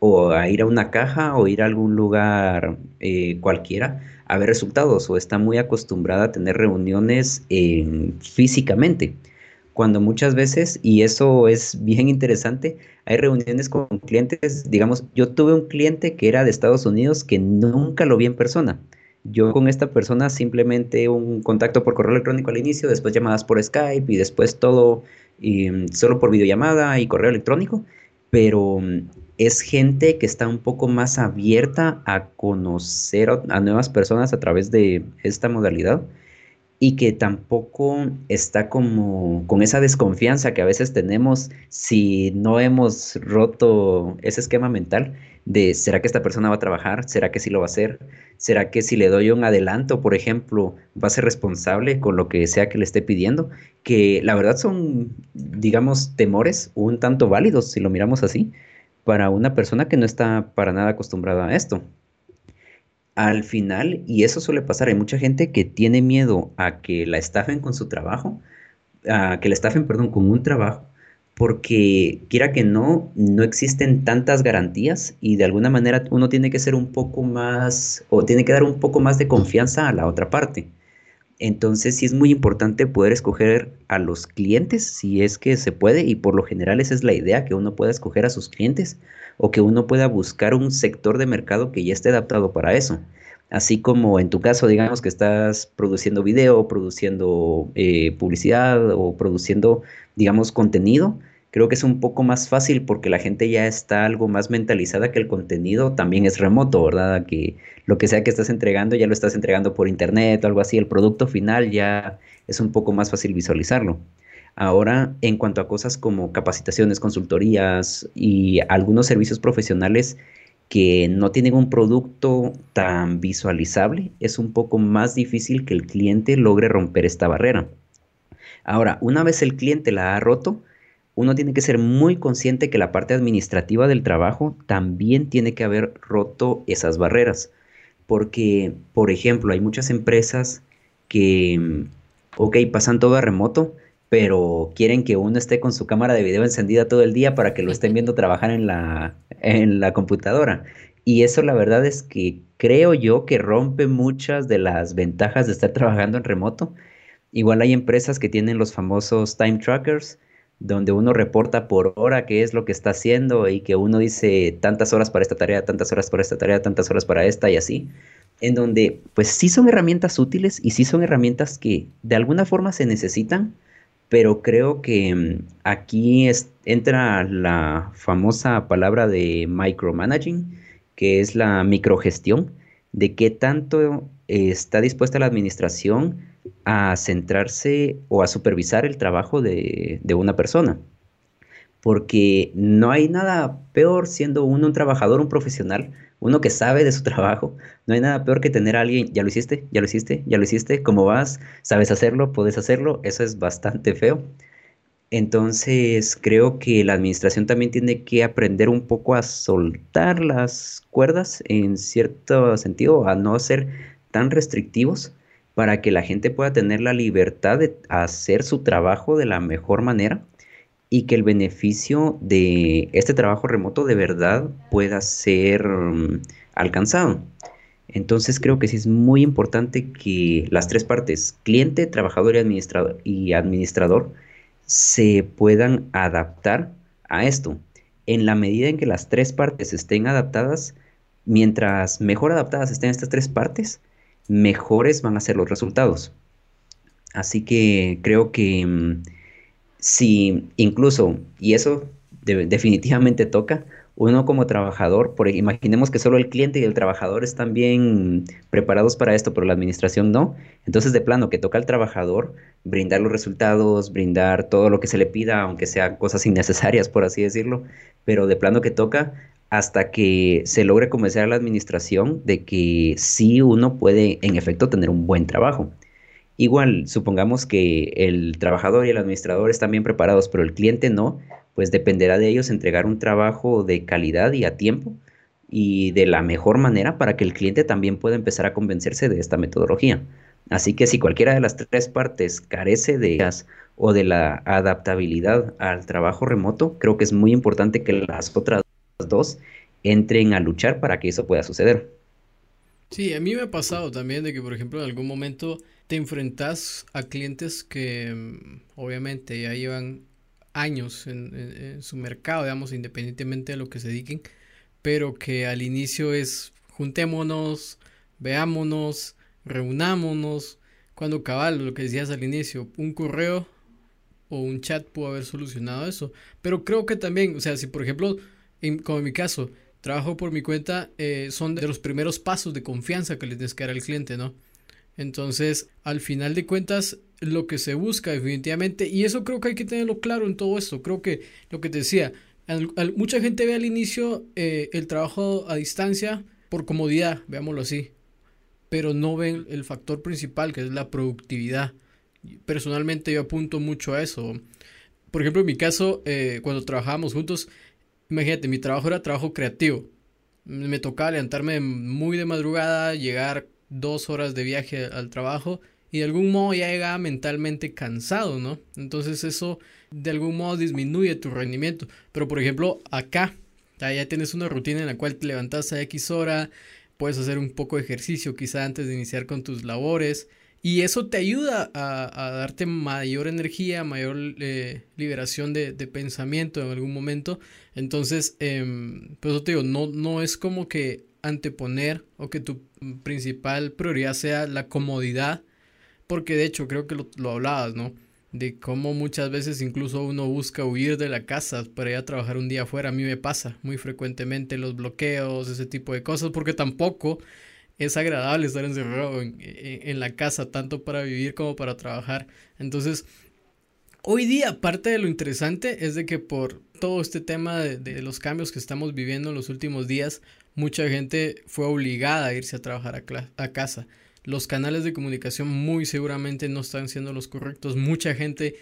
o a ir a una caja o ir a algún lugar eh, cualquiera a ver resultados o está muy acostumbrada a tener reuniones físicamente. Cuando muchas veces, y eso es bien interesante, hay reuniones con clientes, digamos, yo tuve un cliente que era de Estados Unidos que nunca lo vi en persona. Yo con esta persona simplemente un contacto por correo electrónico al inicio, después llamadas por Skype y después todo solo por videollamada y correo electrónico, pero es gente que está un poco más abierta a conocer a nuevas personas a través de esta modalidad y que tampoco está como con esa desconfianza que a veces tenemos si no hemos roto ese esquema mental de ¿será que esta persona va a trabajar? ¿Será que sí lo va a hacer? ¿Será que si le doy un adelanto, por ejemplo, va a ser responsable con lo que sea que le esté pidiendo? Que la verdad son, digamos, temores un tanto válidos si lo miramos así, para una persona que no está para nada acostumbrada a esto. Al final, y eso suele pasar, hay mucha gente que tiene miedo a que la estafen con su trabajo, a que la estafen, perdón, con un trabajo, porque quiera que no, no existen tantas garantías y de alguna manera uno tiene que ser un poco más, o tiene que dar un poco más de confianza a la otra parte. Entonces sí es muy importante poder escoger a los clientes si es que se puede y por lo general esa es la idea, que uno pueda escoger a sus clientes o que uno pueda buscar un sector de mercado que ya esté adaptado para eso. Así como en tu caso, digamos que estás produciendo video, produciendo eh, publicidad o produciendo, digamos, contenido, creo que es un poco más fácil porque la gente ya está algo más mentalizada que el contenido también es remoto, ¿verdad? Que lo que sea que estás entregando ya lo estás entregando por internet o algo así, el producto final ya es un poco más fácil visualizarlo. Ahora, en cuanto a cosas como capacitaciones, consultorías y algunos servicios profesionales que no tienen un producto tan visualizable, es un poco más difícil que el cliente logre romper esta barrera. Ahora, una vez el cliente la ha roto, uno tiene que ser muy consciente que la parte administrativa del trabajo también tiene que haber roto esas barreras. Porque, por ejemplo, hay muchas empresas que, mm, ok, pasan todo a remoto, pero quieren que uno esté con su cámara de video encendida todo el día para que lo estén viendo trabajar en la, en la computadora. Y eso la verdad es que creo yo que rompe muchas de las ventajas de estar trabajando en remoto. Igual hay empresas que tienen los famosos time trackers, donde uno reporta por hora qué es lo que está haciendo y que uno dice tantas horas para esta tarea, tantas horas para esta tarea, tantas horas para esta y así, en donde pues sí son herramientas útiles y sí son herramientas que de alguna forma se necesitan, pero creo que mm, aquí entra la famosa palabra de micromanaging, que es la microgestión, de qué tanto está dispuesta la administración a centrarse o a supervisar el trabajo de, una persona. Porque no hay nada peor siendo uno un trabajador, un profesional, uno que sabe de su trabajo. No hay nada peor que tener a alguien, ya lo hiciste, ya lo hiciste, ya lo hiciste, ¿cómo vas? ¿Sabes hacerlo? ¿Puedes hacerlo? Eso es bastante feo. Entonces creo que la administración también tiene que aprender un poco a soltar las cuerdas en cierto sentido, a no ser tan restrictivos para que la gente pueda tener la libertad de hacer su trabajo de la mejor manera y que el beneficio de este trabajo remoto de verdad pueda ser mm, alcanzado. Entonces creo que sí es muy importante que las tres partes, cliente, trabajador y administrador, y administrador, se puedan adaptar a esto. En la medida en que las tres partes estén adaptadas, mientras mejor adaptadas estén estas tres partes, mejores van a ser los resultados. Así que creo que mm, si incluso, y eso definitivamente toca, uno como trabajador, por, imaginemos que solo el cliente y el trabajador están bien preparados para esto, pero la administración no. Entonces, de plano, que toca al trabajador brindar los resultados, brindar todo lo que se le pida, aunque sean cosas innecesarias, por así decirlo, pero de plano que toca hasta que se logre convencer a la administración de que sí uno puede en efecto tener un buen trabajo. Igual, supongamos que el trabajador y el administrador están bien preparados, pero el cliente no, pues dependerá de ellos entregar un trabajo de calidad y a tiempo y de la mejor manera para que el cliente también pueda empezar a convencerse de esta metodología. Así que si cualquiera de las tres partes carece de ellas o de la adaptabilidad al trabajo remoto, creo que es muy importante que las otras dos entren a luchar para que eso pueda suceder. Sí, a mí me ha pasado también de que, por ejemplo, en algún momento te enfrentas a clientes que mm, obviamente ya llevan años en, su mercado, digamos, independientemente de lo que se dediquen, pero que al inicio es juntémonos, veámonos, reunámonos, cuando cabal, lo que decías al inicio, un correo o un chat pudo haber solucionado eso, pero creo que también, o sea, si por ejemplo como en mi caso, trabajo por mi cuenta, eh, son de los primeros pasos de confianza que le tienes que dar al cliente, ¿no? Entonces, al final de cuentas, lo que se busca definitivamente, y eso creo que hay que tenerlo claro en todo esto, creo que lo que te decía, mucha gente ve al inicio eh, el trabajo a distancia por comodidad, veámoslo así, pero no ven el factor principal que es la productividad. Personalmente yo apunto mucho a eso. Por ejemplo, en mi caso, eh, cuando trabajábamos juntos, Imagínate, mi trabajo era trabajo creativo. Me tocaba levantarme muy de madrugada, llegar dos horas de viaje al trabajo y de algún modo ya llegaba mentalmente cansado, ¿no? Entonces eso de algún modo disminuye tu rendimiento. Pero por ejemplo, acá ya tienes una rutina en la cual te levantas a X hora, puedes hacer un poco de ejercicio quizá antes de iniciar con tus labores y eso te ayuda a, darte mayor energía, mayor eh, liberación de, pensamiento en algún momento. Entonces, eh, pues te digo, no, no es como que anteponer o que tu principal prioridad sea la comodidad, porque de hecho creo que lo, lo hablabas, ¿no? De cómo muchas veces incluso uno busca huir de la casa para ir a trabajar un día afuera. A mí me pasa muy frecuentemente los bloqueos, ese tipo de cosas, porque tampoco es agradable estar encerrado en, la casa, tanto para vivir como para trabajar. Entonces, hoy día parte de lo interesante es de que por todo este tema de, los cambios que estamos viviendo en los últimos días, mucha gente fue obligada a irse a trabajar a, casa. Los canales de comunicación muy seguramente no están siendo los correctos. Mucha gente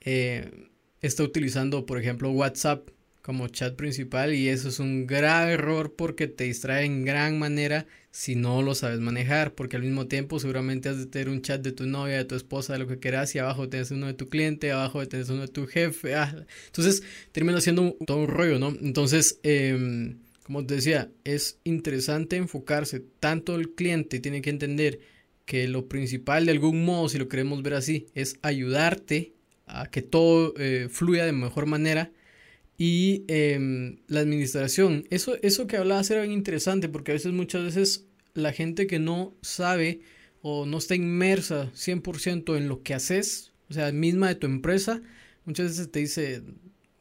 eh, está utilizando, por ejemplo, WhatsApp como chat principal y eso es un grave error porque te distrae en gran manera si no lo sabes manejar porque al mismo tiempo seguramente has de tener un chat de tu novia, de tu esposa, de lo que quieras y abajo tienes uno de tu cliente, abajo tienes uno de tu jefe, ah, entonces termina siendo todo un rollo, ¿no? Entonces, em, como te decía, es interesante enfocarse, tanto el cliente tiene que entender que lo principal de algún modo, si lo queremos ver así, es ayudarte a que todo eh, fluya de mejor manera. Y em, la administración, eso, eso que hablabas era bien interesante porque a veces, muchas veces, la gente que no sabe o no está inmersa 100% en lo que haces, o sea, misma de tu empresa, muchas veces te dice,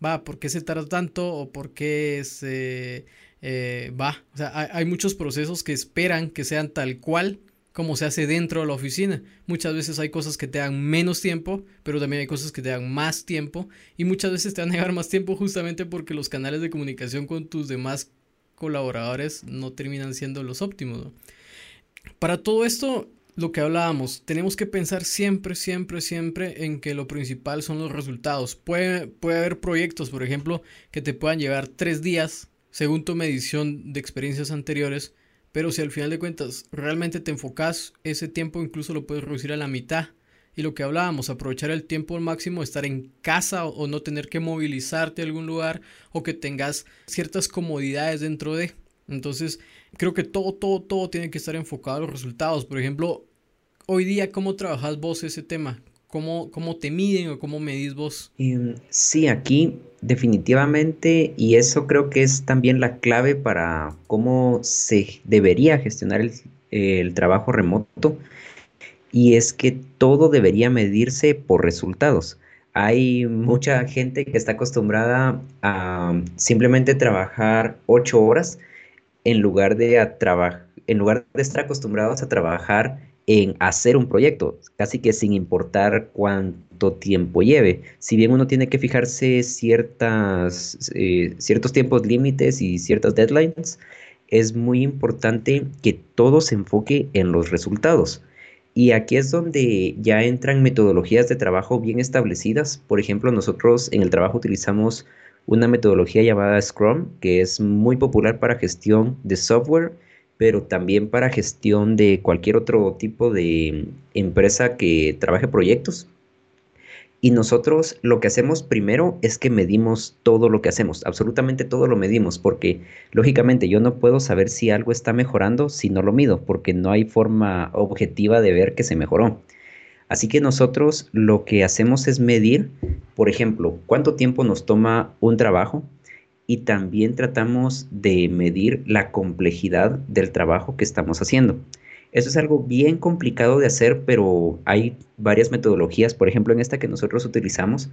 va, ¿por qué se tarda tanto? O ¿por qué se eh, va? O sea, hay, muchos procesos que esperan que sean tal cual como se hace dentro de la oficina. Muchas veces hay cosas que te dan menos tiempo, pero también hay cosas que te dan más tiempo y muchas veces te van a llevar más tiempo justamente porque los canales de comunicación con tus demás colaboradores no terminan siendo los óptimos. Para todo esto, lo que hablábamos, tenemos que pensar siempre, siempre, siempre en que lo principal son los resultados. Puede, puede haber proyectos, por ejemplo, que te puedan llevar tres días, según tu medición de experiencias anteriores, pero si al final de cuentas realmente te enfocas, ese tiempo incluso lo puedes reducir a la mitad. Y lo que hablábamos, aprovechar el tiempo al máximo, estar en casa o, no tener que movilizarte a algún lugar o que tengas ciertas comodidades dentro de. Entonces, creo que todo, todo, todo tiene que estar enfocado a los resultados. Por ejemplo, hoy día, ¿cómo trabajas vos ese tema? ¿Cómo, cómo te miden o cómo medís vos? Em, sí, aquí definitivamente, y eso creo que es también la clave para cómo se debería gestionar el, trabajo remoto, y es que todo debería medirse por resultados. Hay mucha gente que está acostumbrada a simplemente trabajar ocho horas en lugar de, a en lugar de estar acostumbrados a trabajar en hacer un proyecto, casi que sin importar cuánto tiempo lleve. Si bien uno tiene que fijarse ciertas, eh, ciertos tiempos límites y ciertas deadlines, es muy importante que todo se enfoque en los resultados. Y aquí es donde ya entran metodologías de trabajo bien establecidas. Por ejemplo, nosotros en el trabajo utilizamos una metodología llamada Scrum, que es muy popular para gestión de software, pero también para gestión de cualquier otro tipo de empresa que trabaje proyectos. Y nosotros lo que hacemos primero es que medimos todo lo que hacemos, absolutamente todo lo medimos, porque lógicamente yo no puedo saber si algo está mejorando si no lo mido, porque no hay forma objetiva de ver que se mejoró. Así que nosotros lo que hacemos es medir, por ejemplo, cuánto tiempo nos toma un trabajo y también tratamos de medir la complejidad del trabajo que estamos haciendo. Eso es algo bien complicado de hacer, pero hay varias metodologías. Por ejemplo, en esta que nosotros utilizamos,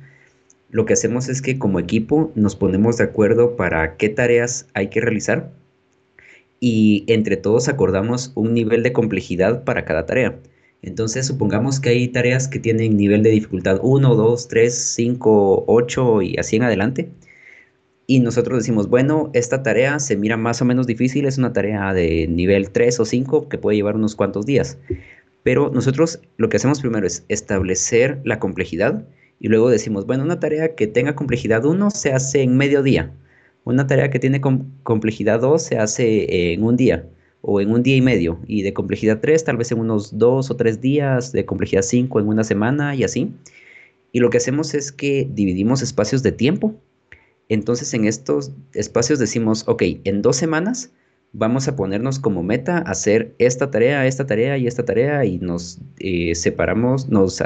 lo que hacemos es que como equipo nos ponemos de acuerdo para qué tareas hay que realizar y entre todos acordamos un nivel de complejidad para cada tarea. Entonces, supongamos que hay tareas que tienen nivel de dificultad 1, 2, 3, 5, 8 y así en adelante. Y nosotros decimos, bueno, esta tarea se mira más o menos difícil, es una tarea de nivel 3 o 5 que puede llevar unos cuantos días. Pero nosotros lo que hacemos primero es establecer la complejidad y luego decimos, bueno, una tarea que tenga complejidad 1 se hace en medio día. Una tarea que tiene complejidad 2 se hace en un día o en un día y medio, y de complejidad 3 tal vez en unos 2 o 3 días, de complejidad 5 en una semana y así. Y lo que hacemos es que dividimos espacios de tiempo. Entonces en estos espacios decimos, ok, en dos semanas vamos a ponernos como meta hacer esta tarea, esta tarea y esta tarea y nos eh, separamos, nos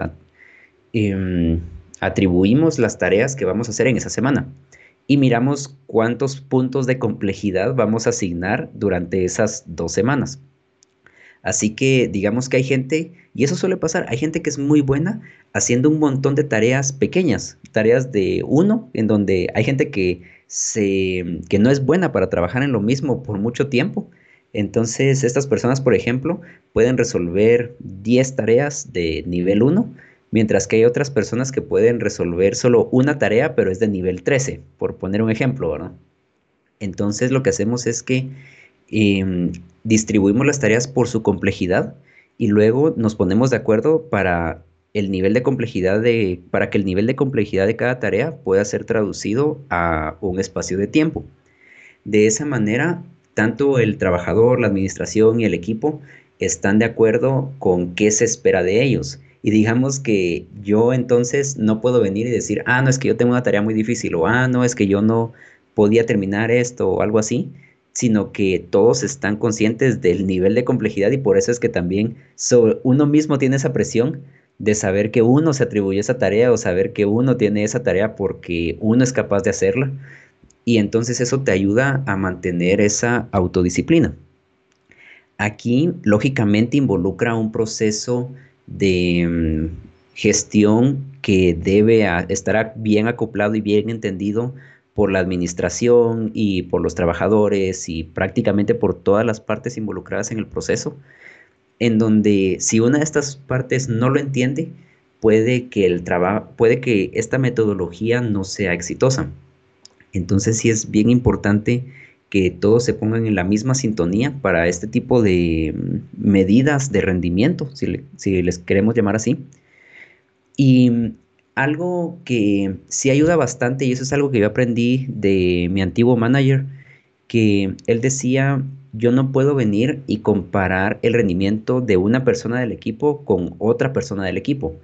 em, atribuimos las tareas que vamos a hacer en esa semana y miramos cuántos puntos de complejidad vamos a asignar durante esas dos semanas. Así que digamos que hay gente, y eso suele pasar, hay gente que es muy buena haciendo un montón de tareas pequeñas, tareas de uno, en donde hay gente que, se, que no es buena para trabajar en lo mismo por mucho tiempo. Entonces, estas personas, por ejemplo, pueden resolver 10 tareas de nivel 1 mientras que hay otras personas que pueden resolver solo una tarea, pero es de nivel 13, por poner un ejemplo, ¿verdad? Entonces lo que hacemos es que em, distribuimos las tareas por su complejidad y luego nos ponemos de acuerdo para el nivel de complejidad de, para que el nivel de complejidad de cada tarea pueda ser traducido a un espacio de tiempo. De esa manera, tanto el trabajador, la administración y el equipo están de acuerdo con qué se espera de ellos y digamos que yo entonces no puedo venir y decir, ah, no, es que yo tengo una tarea muy difícil o ah, no, es que yo no podía terminar esto o algo así. Sino que todos están conscientes del nivel de complejidad y por eso es que también uno mismo tiene esa presión de saber que uno se atribuye esa tarea o saber que uno tiene esa tarea porque uno es capaz de hacerla y entonces eso te ayuda a mantener esa autodisciplina. Aquí, lógicamente, involucra un proceso de mm, gestión que debe estar bien acoplado y bien entendido por la administración y por los trabajadores y prácticamente por todas las partes involucradas en el proceso, en donde si una de estas partes no lo entiende, puede que el puede que esta metodología no sea exitosa. Entonces sí es bien importante que todos se pongan en la misma sintonía para este tipo de mm, medidas de rendimiento, si, les queremos llamar así. Y algo que sí ayuda bastante, y eso es algo que yo aprendí de mi antiguo manager, que él decía, yo no puedo venir y comparar el rendimiento de una persona del equipo con otra persona del equipo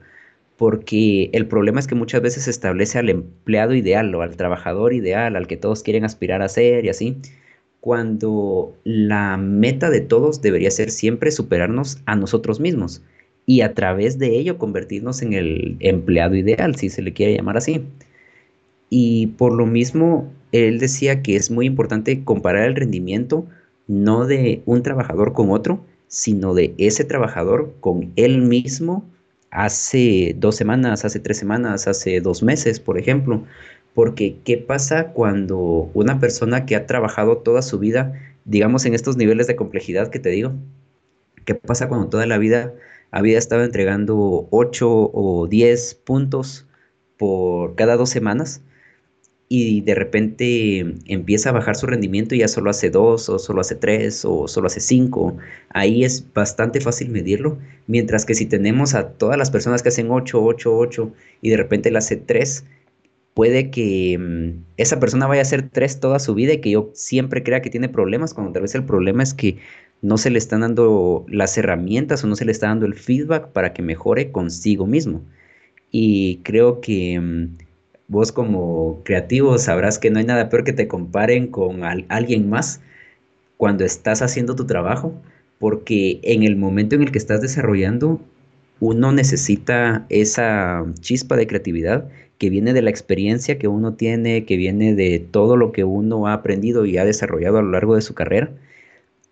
porque el problema es que muchas veces se establece al empleado ideal o al trabajador ideal, al que todos quieren aspirar a ser y así, cuando la meta de todos debería ser siempre superarnos a nosotros mismos y a través de ello convertirnos en el empleado ideal, si se le quiere llamar así. Y por lo mismo, él decía que es muy importante comparar el rendimiento no de un trabajador con otro, sino de ese trabajador con él mismo hace dos semanas, hace tres semanas, hace dos meses, por ejemplo. Porque, ¿qué pasa cuando una persona que ha trabajado toda su vida, digamos en estos niveles de complejidad que te digo, qué pasa cuando toda la vida había estado entregando 8 o 10 puntos por cada dos semanas? y de repente empieza a bajar su rendimiento y ya solo hace dos o solo hace tres o solo hace cinco, ahí es bastante fácil medirlo, mientras que si tenemos a todas las personas que hacen ocho, ocho, ocho y de repente él hace tres, puede que mm, esa persona vaya a hacer tres toda su vida y que yo siempre crea que tiene problemas, cuando tal vez el problema es que no se le están dando las herramientas o no se le está dando el feedback para que mejore consigo mismo. Y creo que mm, vos como creativo sabrás que no hay nada peor que te comparen con alguien más cuando estás haciendo tu trabajo, porque en el momento en el que estás desarrollando, uno necesita esa chispa de creatividad que viene de la experiencia que uno tiene, que viene de todo lo que uno ha aprendido y ha desarrollado a lo largo de su carrera.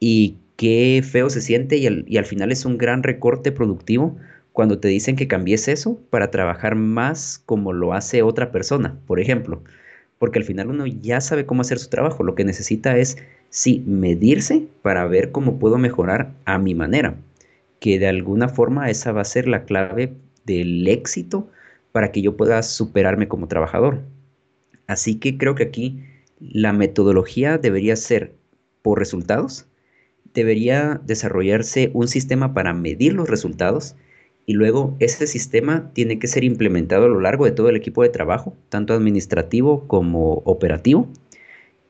Y qué feo se siente y al final es un gran recorte productivo cuando te dicen que cambies eso para trabajar más como lo hace otra persona, por ejemplo. Porque al final uno ya sabe cómo hacer su trabajo. Lo que necesita es, sí, medirse para ver cómo puedo mejorar a mi manera. Que de alguna forma esa va a ser la clave del éxito para que yo pueda superarme como trabajador. Así que creo que aquí la metodología debería ser por resultados. Debería desarrollarse un sistema para medir los resultados y luego ese sistema tiene que ser implementado a lo largo de todo el equipo de trabajo, tanto administrativo como operativo.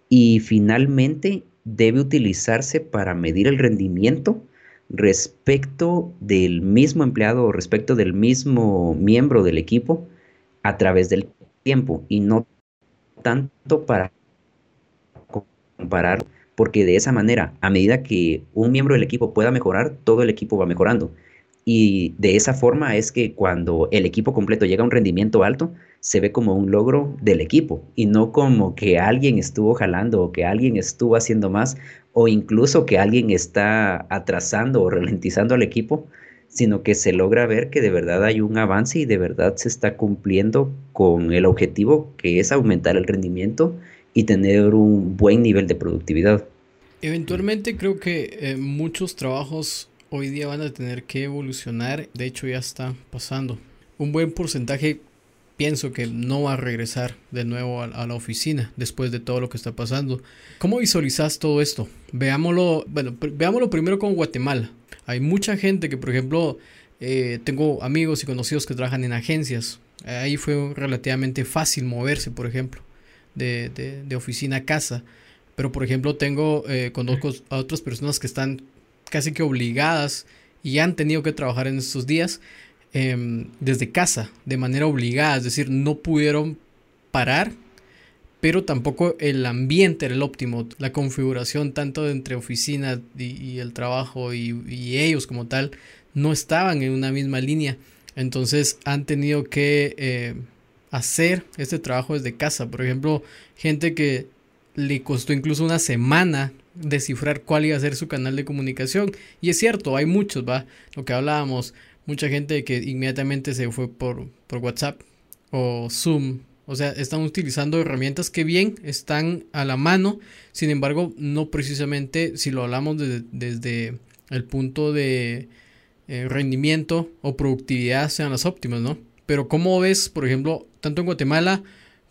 Y finalmente debe utilizarse para medir el rendimiento respecto del mismo empleado o respecto del mismo miembro del equipo a través del tiempo y no tanto para comparar, porque de esa manera, a medida que un miembro del equipo pueda mejorar, todo el equipo va mejorando. Y de esa forma es que cuando el equipo completo llega a un rendimiento alto, se ve como un logro del equipo y no como que alguien estuvo jalando o que alguien estuvo haciendo más o incluso que alguien está atrasando o ralentizando al equipo, sino que se logra ver que de verdad hay un avance y de verdad se está cumpliendo con el objetivo que es aumentar el rendimiento y tener un buen nivel de productividad. Eventualmente creo que eh, muchos trabajos hoy día van a tener que evolucionar. De hecho, ya está pasando. Un buen porcentaje pienso que no va a regresar de nuevo a, la oficina después de todo lo que está pasando. ¿Cómo visualizas todo esto? Veámoslo, bueno, veámoslo primero con Guatemala. Hay mucha gente que, por ejemplo, eh, tengo amigos y conocidos que trabajan en agencias. Ahí fue relativamente fácil moverse, por ejemplo, de, de, oficina a casa. Pero, por ejemplo, tengo, eh, conozco a otras personas que están casi que obligadas y han tenido que trabajar en estos días em, desde casa, de manera obligada, es decir, no pudieron parar, pero tampoco el ambiente era el óptimo, la configuración tanto entre oficina y, el trabajo y, ellos como tal no estaban en una misma línea, entonces han tenido que eh, hacer este trabajo desde casa, por ejemplo, gente que le costó incluso una semana descifrar cuál iba a ser su canal de comunicación. Y es cierto, hay muchos, va. Lo que hablábamos, mucha gente que inmediatamente se fue por, por WhatsApp o Zoom o sea, están utilizando herramientas que bien están a la mano, sin embargo, no precisamente si lo hablamos desde, el punto de eh, rendimiento o productividad sean las óptimas, ¿no? Pero ¿cómo ves, por ejemplo, tanto en Guatemala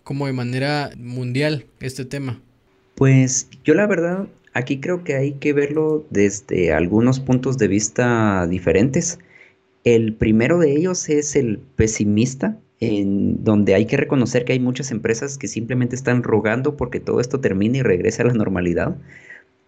como de manera mundial este tema? Pues yo la verdad, aquí creo que hay que verlo desde algunos puntos de vista diferentes. El primero de ellos es el pesimista, en donde hay que reconocer que hay muchas empresas que simplemente están rogando porque todo esto termine y regrese a la normalidad.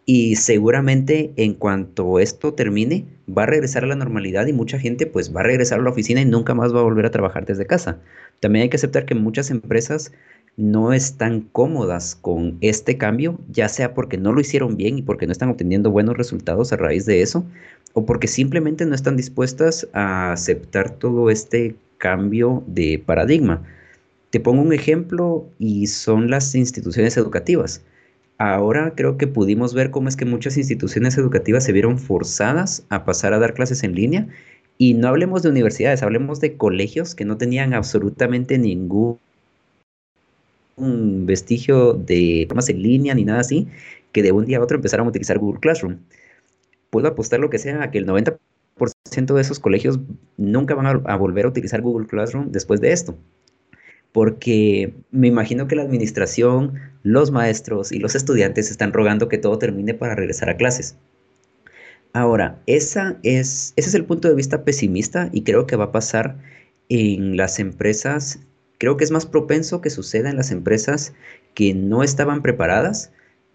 Y seguramente en cuanto esto termine, va a regresar a la normalidad y mucha gente pues va a regresar a la oficina y nunca más va a volver a trabajar desde casa. También hay que aceptar que muchas empresas no están cómodas con este cambio, ya sea porque no lo hicieron bien y porque no están obteniendo buenos resultados a raíz de eso, o porque simplemente no están dispuestas a aceptar todo este cambio de paradigma. Te pongo un ejemplo y son las instituciones educativas. Ahora creo que pudimos ver cómo es que muchas instituciones educativas se vieron forzadas a pasar a dar clases en línea y no hablemos de universidades, hablemos de colegios que no tenían absolutamente ningún vestigio de formas en línea ni nada así, que de un día a otro empezaron a utilizar Google Classroom. Puedo apostar lo que sea a que el 90% de esos colegios nunca van a, volver a utilizar Google Classroom después de esto. Porque me imagino que la administración, los maestros y los estudiantes están rogando que todo termine para regresar a clases. Ahora, esa es, ese es el punto de vista pesimista y creo que va a pasar en las empresas, creo que es más propenso que suceda en las empresas que no estaban preparadas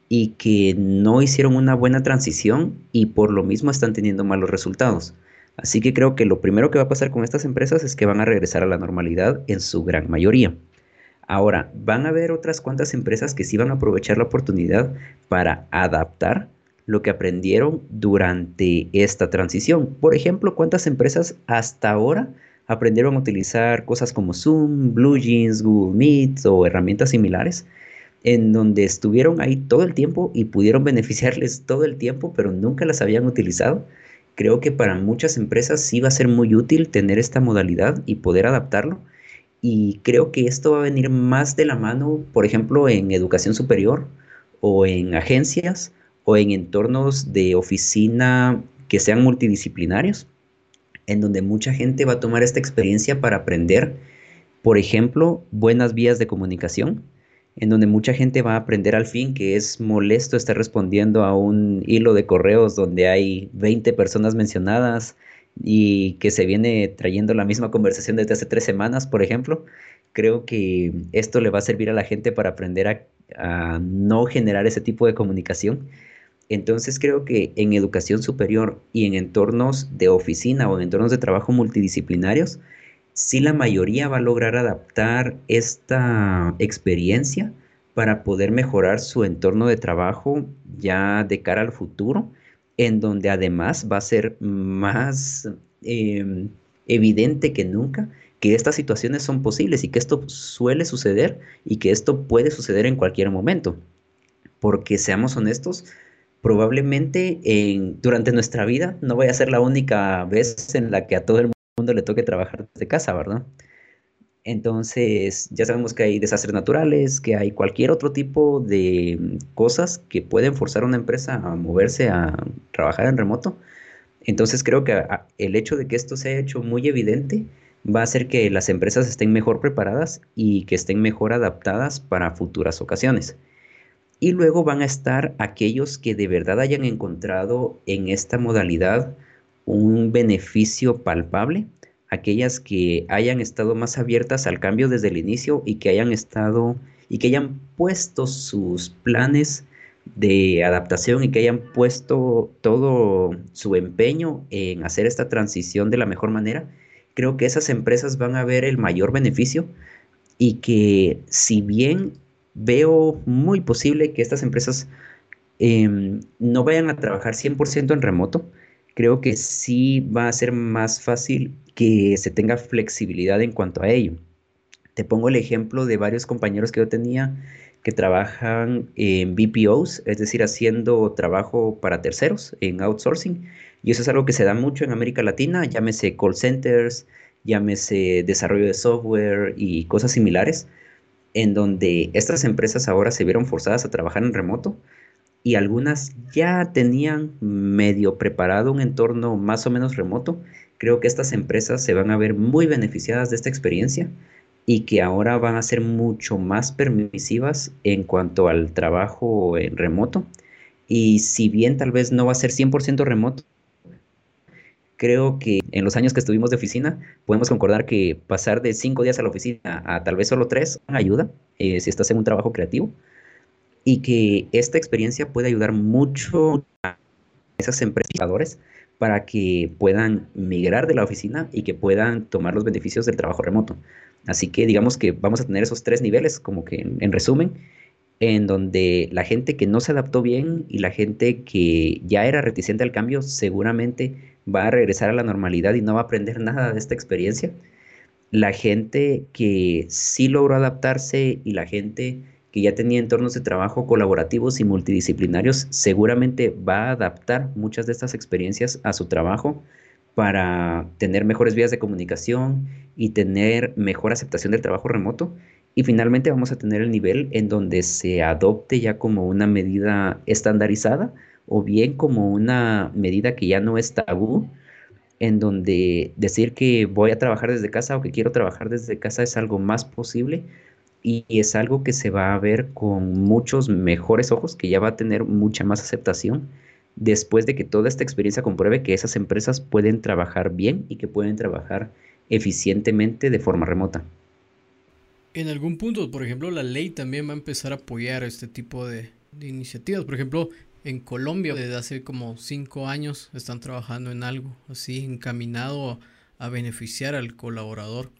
y que no hicieron una buena transición y por lo mismo están teniendo malos resultados. Así que creo que lo primero que va a pasar con estas empresas es que van a regresar a la normalidad en su gran mayoría. Ahora, van a haber otras cuantas empresas que sí van a aprovechar la oportunidad para adaptar lo que aprendieron durante esta transición. Por ejemplo, cuántas empresas hasta ahora aprendieron a utilizar cosas como Zoom, BlueJeans, Google Meet o herramientas similares en donde estuvieron ahí todo el tiempo y pudieron beneficiarles todo el tiempo, pero nunca las habían utilizado. Creo que para muchas empresas sí va a ser muy útil tener esta modalidad y poder adaptarlo. Y creo que esto va a venir más de la mano, por ejemplo, en educación superior o en agencias o en entornos de oficina que sean multidisciplinarios, en donde mucha gente va a tomar esta experiencia para aprender, por ejemplo, buenas vías de comunicación, en donde mucha gente va a aprender al fin que es molesto estar respondiendo a un hilo de correos donde hay 20 personas mencionadas y que se viene trayendo la misma conversación desde hace tres semanas, por ejemplo. Creo que esto le va a servir a la gente para aprender a, no generar ese tipo de comunicación. Entonces creo que en educación superior y en entornos de oficina o en entornos de trabajo multidisciplinarios, si la mayoría va a lograr adaptar esta experiencia para poder mejorar su entorno de trabajo ya de cara al futuro, en donde además va a ser más em, evidente que nunca que estas situaciones son posibles y que esto suele suceder y que esto puede suceder en cualquier momento. Porque seamos honestos, probablemente durante nuestra vida no vaya a ser la única vez en la que a todo el mundo mundo le toque trabajar desde casa, ¿verdad? Entonces, ya sabemos que hay desastres naturales, que hay cualquier otro tipo de cosas que pueden forzar a una empresa a moverse a trabajar en remoto. Entonces, creo que el hecho de que esto se haya hecho muy evidente va a hacer que las empresas estén mejor preparadas y que estén mejor adaptadas para futuras ocasiones. Y luego van a estar aquellos que de verdad hayan encontrado en esta modalidad un beneficio palpable, aquellas que hayan estado más abiertas al cambio desde el inicio y que hayan estado y que hayan puesto sus planes de adaptación y que hayan puesto todo su empeño en hacer esta transición de la mejor manera, creo que esas empresas van a ver el mayor beneficio y que si bien veo muy posible que estas empresas em, no vayan a trabajar 100% en remoto. Creo que sí va a ser más fácil que se tenga flexibilidad en cuanto a ello. Te pongo el ejemplo de varios compañeros que yo tenía que trabajan en BPOs, es decir, haciendo trabajo para terceros en outsourcing. Y eso es algo que se da mucho en América Latina, llámese call centers, llámese desarrollo de software y cosas similares, en donde estas empresas ahora se vieron forzadas a trabajar en remoto y algunas ya tenían medio preparado un entorno más o menos remoto. Creo que estas empresas se van a ver muy beneficiadas de esta experiencia y que ahora van a ser mucho más permisivas en cuanto al trabajo en remoto. Y si bien tal vez no va a ser 100% remoto, creo que en los años que estuvimos de oficina, podemos concordar que pasar de cinco días a la oficina a tal vez solo tres ayuda eh, si estás en un trabajo creativo y que esta experiencia puede ayudar mucho a esas empresas para que puedan migrar de la oficina y que puedan tomar los beneficios del trabajo remoto. Así que digamos que vamos a tener esos tres niveles, como que en resumen, en donde la gente que no se adaptó bien y la gente que ya era reticente al cambio seguramente va a regresar a la normalidad y no va a aprender nada de esta experiencia. La gente que sí logró adaptarse y la gente que ya tenía entornos de trabajo colaborativos y multidisciplinarios seguramente va a adaptar muchas de estas experiencias a su trabajo para tener mejores vías de comunicación y tener mejor aceptación del trabajo remoto. Y finalmente vamos a tener el nivel en donde se adopte ya como una medida estandarizada o bien como una medida que ya no es tabú, en donde decir que voy a trabajar desde casa o que quiero trabajar desde casa es algo más posible y es algo que se va a ver con muchos mejores ojos, que ya va a tener mucha más aceptación después de que toda esta experiencia compruebe que esas empresas pueden trabajar bien y que pueden trabajar eficientemente de forma remota. En algún punto, por ejemplo, la ley también va a empezar a apoyar este tipo de, iniciativas. Por ejemplo, en Colombia desde hace como cinco años están trabajando en algo así encaminado a, beneficiar al colaborador.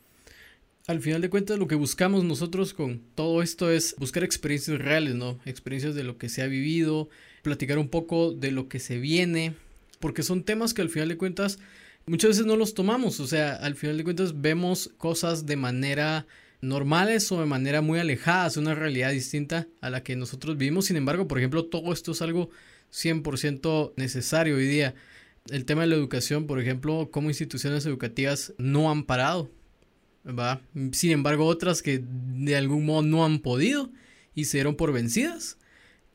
Al final de cuentas lo que buscamos nosotros con todo esto es buscar experiencias reales, ¿no? Experiencias de lo que se ha vivido, platicar un poco de lo que se viene, porque son temas que al final de cuentas muchas veces no los tomamos, o sea, al final de cuentas vemos cosas de manera normales o de manera muy alejada de una realidad distinta a la que nosotros vivimos. Sin embargo, por ejemplo, todo esto es algo 100% necesario hoy día. El tema de la educación, por ejemplo, como instituciones educativas no han parado. ¿Va? Sin embargo, otras que de algún modo no han podido y se dieron por vencidas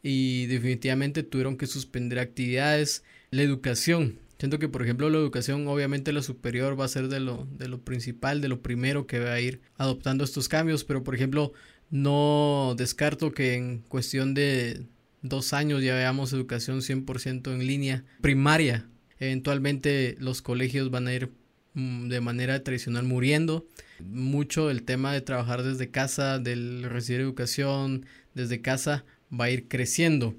y definitivamente tuvieron que suspender actividades. La educación Siento que, por ejemplo, la educación, obviamente la superior va a ser de lo, de lo principal, de lo primero que va a ir adoptando estos cambios, pero, por ejemplo, no descarto que en cuestión de dos años ya veamos educación 100% en línea primaria. Eventualmente los colegios van a ir mm, de manera tradicional muriendo. Mucho el tema de trabajar desde casa, del recibir educación desde casa, va a ir creciendo.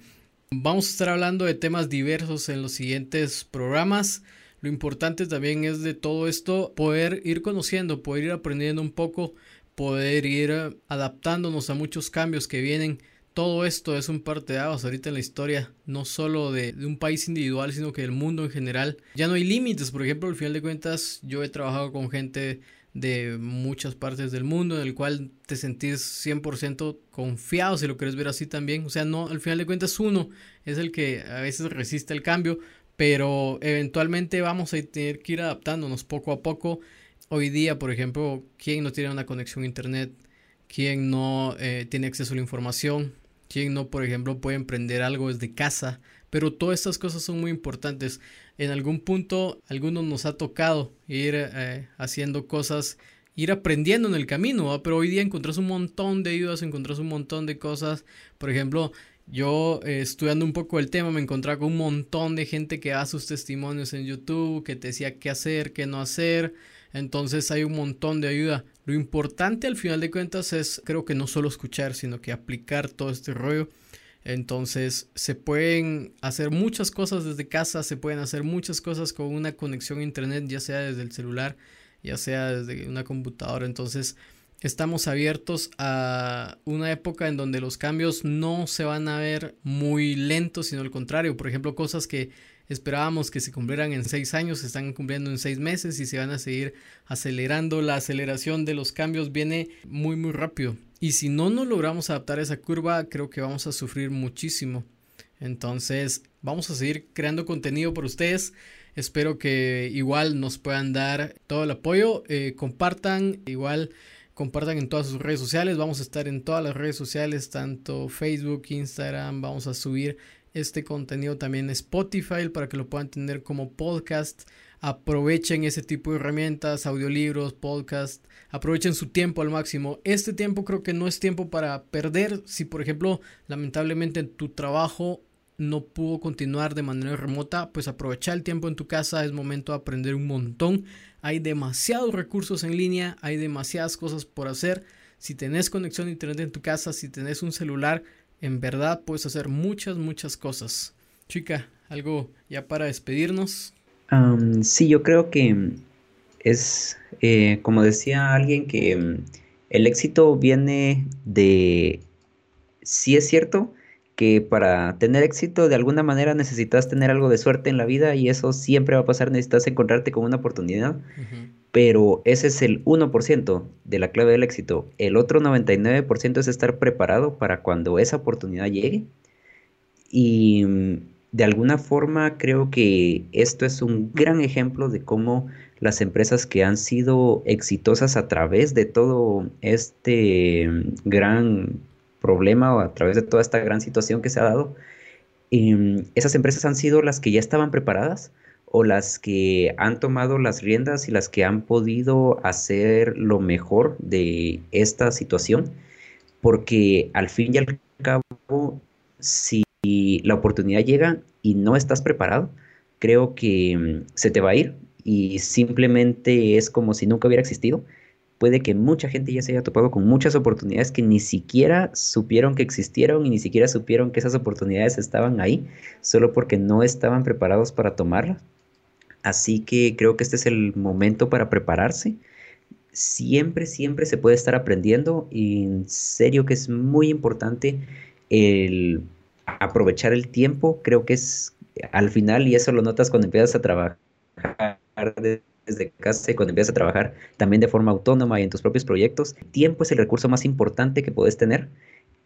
Vamos a estar hablando de temas diversos en los siguientes programas. Lo importante también es de todo esto poder ir conociendo, poder ir aprendiendo un poco, poder ir adaptándonos a muchos cambios que vienen. Todo esto es un parte de ahorita en la historia, no solo de, de, un país individual, sino que del mundo en general. Ya no hay límites, por ejemplo, al final de cuentas, yo he trabajado con gente de muchas partes del mundo en el cual te sentís 100% confiado, si lo quieres ver así también. O sea, no, al final de cuentas uno es el que a veces resiste el cambio, pero eventualmente vamos a tener que ir adaptándonos poco a poco. Hoy día, por ejemplo, ¿quién no tiene una conexión a internet? ¿Quién no eh, tiene acceso a la información? ¿Quién no, por ejemplo, puede emprender algo desde casa? Pero todas estas cosas son muy importantes en algún punto algunos nos ha tocado ir eh, haciendo cosas, ir aprendiendo en el camino, pero hoy día encontrás un montón de ayudas, encontrás un montón de cosas. Por ejemplo, yo eh, estudiando un poco el tema me encontré con un montón de gente que da sus testimonios en YouTube, que te decía qué hacer, qué no hacer. Entonces hay un montón de ayuda. Lo importante al final de cuentas es creo que no solo escuchar, sino que aplicar todo este rollo. Entonces se pueden hacer muchas cosas desde casa, se pueden hacer muchas cosas con una conexión a internet, ya sea desde el celular, ya sea desde una computadora. Entonces estamos abiertos a una época en donde los cambios no se van a ver muy lentos, sino al contrario. Por ejemplo, cosas que esperábamos que se cumplieran en seis años, se están cumpliendo en seis meses y se van a seguir acelerando. La aceleración de los cambios viene muy muy rápido. Y si no nos logramos adaptar a esa curva, creo que vamos a sufrir muchísimo. Entonces, vamos a seguir creando contenido por ustedes. Espero que igual nos puedan dar todo el apoyo. Eh, compartan, igual compartan en todas sus redes sociales. Vamos a estar en todas las redes sociales, tanto Facebook, Instagram. Vamos a subir este contenido también en Spotify para que lo puedan tener como podcast. Aprovechen ese tipo de herramientas, audiolibros, podcast. Aprovechen su tiempo al máximo. Este tiempo creo que no es tiempo para perder. Si por ejemplo, lamentablemente tu trabajo no pudo continuar de manera remota, pues aprovecha el tiempo en tu casa, es momento de aprender un montón. Hay demasiados recursos en línea, hay demasiadas cosas por hacer. Si tenés conexión a internet en tu casa, si tenés un celular, en verdad puedes hacer muchas, muchas cosas. Chica, algo ya para despedirnos. sí, yo creo que es, eh, como decía alguien, que mm, el éxito viene de, sí es cierto, que para tener éxito de alguna manera necesitas tener algo de suerte en la vida y eso siempre va a pasar, necesitas encontrarte con una oportunidad, pero ese es el 1% de la clave del éxito. El otro 99% es estar preparado para cuando esa oportunidad llegue y mm, de alguna forma creo que esto es un gran ejemplo de cómo las empresas que han sido exitosas a través de todo este mm, gran problema o a través de toda esta gran situación que se ha dado, em, esas empresas han sido las que ya estaban preparadas o las que han tomado las riendas y las que han podido hacer lo mejor de esta situación, porque al fin y al cabo, si la oportunidad llega y no estás preparado, creo que em, se te va a ir y simplemente es como si nunca hubiera existido puede que mucha gente ya se haya topado con muchas oportunidades que ni siquiera supieron que existieron y ni siquiera supieron que esas oportunidades estaban ahí, solo porque no estaban preparados para tomarlas. Así que creo que este es el momento para prepararse. Siempre, siempre se puede estar aprendiendo y en serio que es muy importante el aprovechar el tiempo. Creo que es al final, y eso lo notas cuando empiezas a trabajar de desde casa y cuando empiezas a trabajar también de forma autónoma y en tus propios proyectos, tiempo es el recurso más importante que puedes tener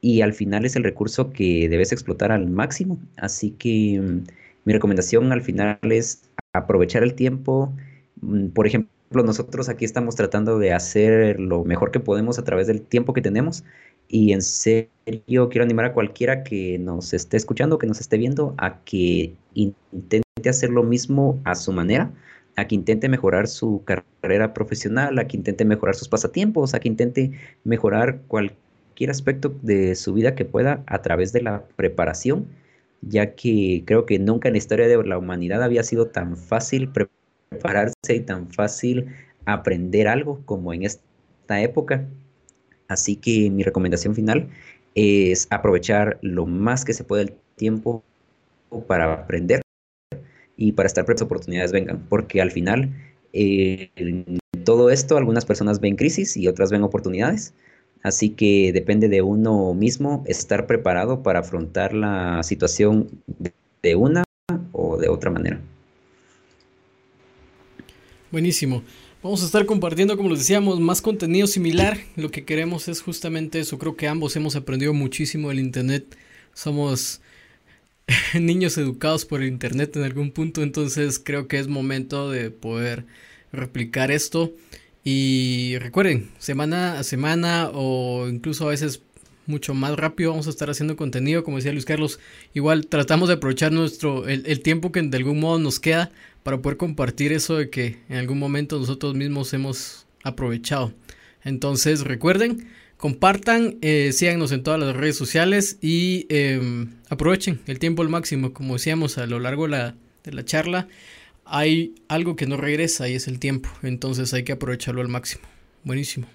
y al final es el recurso que debes explotar al máximo. Así que mm, mi recomendación al final es aprovechar el tiempo. Mm, por ejemplo, nosotros aquí estamos tratando de hacer lo mejor que podemos a través del tiempo que tenemos y en serio quiero animar a cualquiera que nos esté escuchando, que nos esté viendo, a que intente hacer lo mismo a su manera a que intente mejorar su carrera profesional, a que intente mejorar sus pasatiempos, a que intente mejorar cualquier aspecto de su vida que pueda a través de la preparación, ya que creo que nunca en la historia de la humanidad había sido tan fácil prepararse y tan fácil aprender algo como en esta época. Así que mi recomendación final es aprovechar lo más que se puede el tiempo para aprender y para estar preparado oportunidades vengan, porque al final eh, en todo esto algunas personas ven crisis y otras ven oportunidades, así que depende de uno mismo estar preparado para afrontar la situación de una o de otra manera. Buenísimo. Vamos a estar compartiendo, como les decíamos, más contenido similar. Lo que queremos es justamente eso. Creo que ambos hemos aprendido muchísimo del Internet. Somos niños educados por el internet en algún punto, entonces creo que es momento de poder replicar esto. Y recuerden, semana a semana o incluso a veces mucho más rápido vamos a estar haciendo contenido, como decía Luis Carlos, igual tratamos de aprovechar nuestro el, el tiempo que de algún modo nos queda para poder compartir eso de que en algún momento nosotros mismos hemos aprovechado. Entonces recuerden, compartan, eh, síganos en todas las redes sociales y em, aprovechen el tiempo al máximo. Como decíamos a lo largo de la, de la charla, hay algo que no regresa y es el tiempo. Entonces hay que aprovecharlo al máximo. Buenísimo.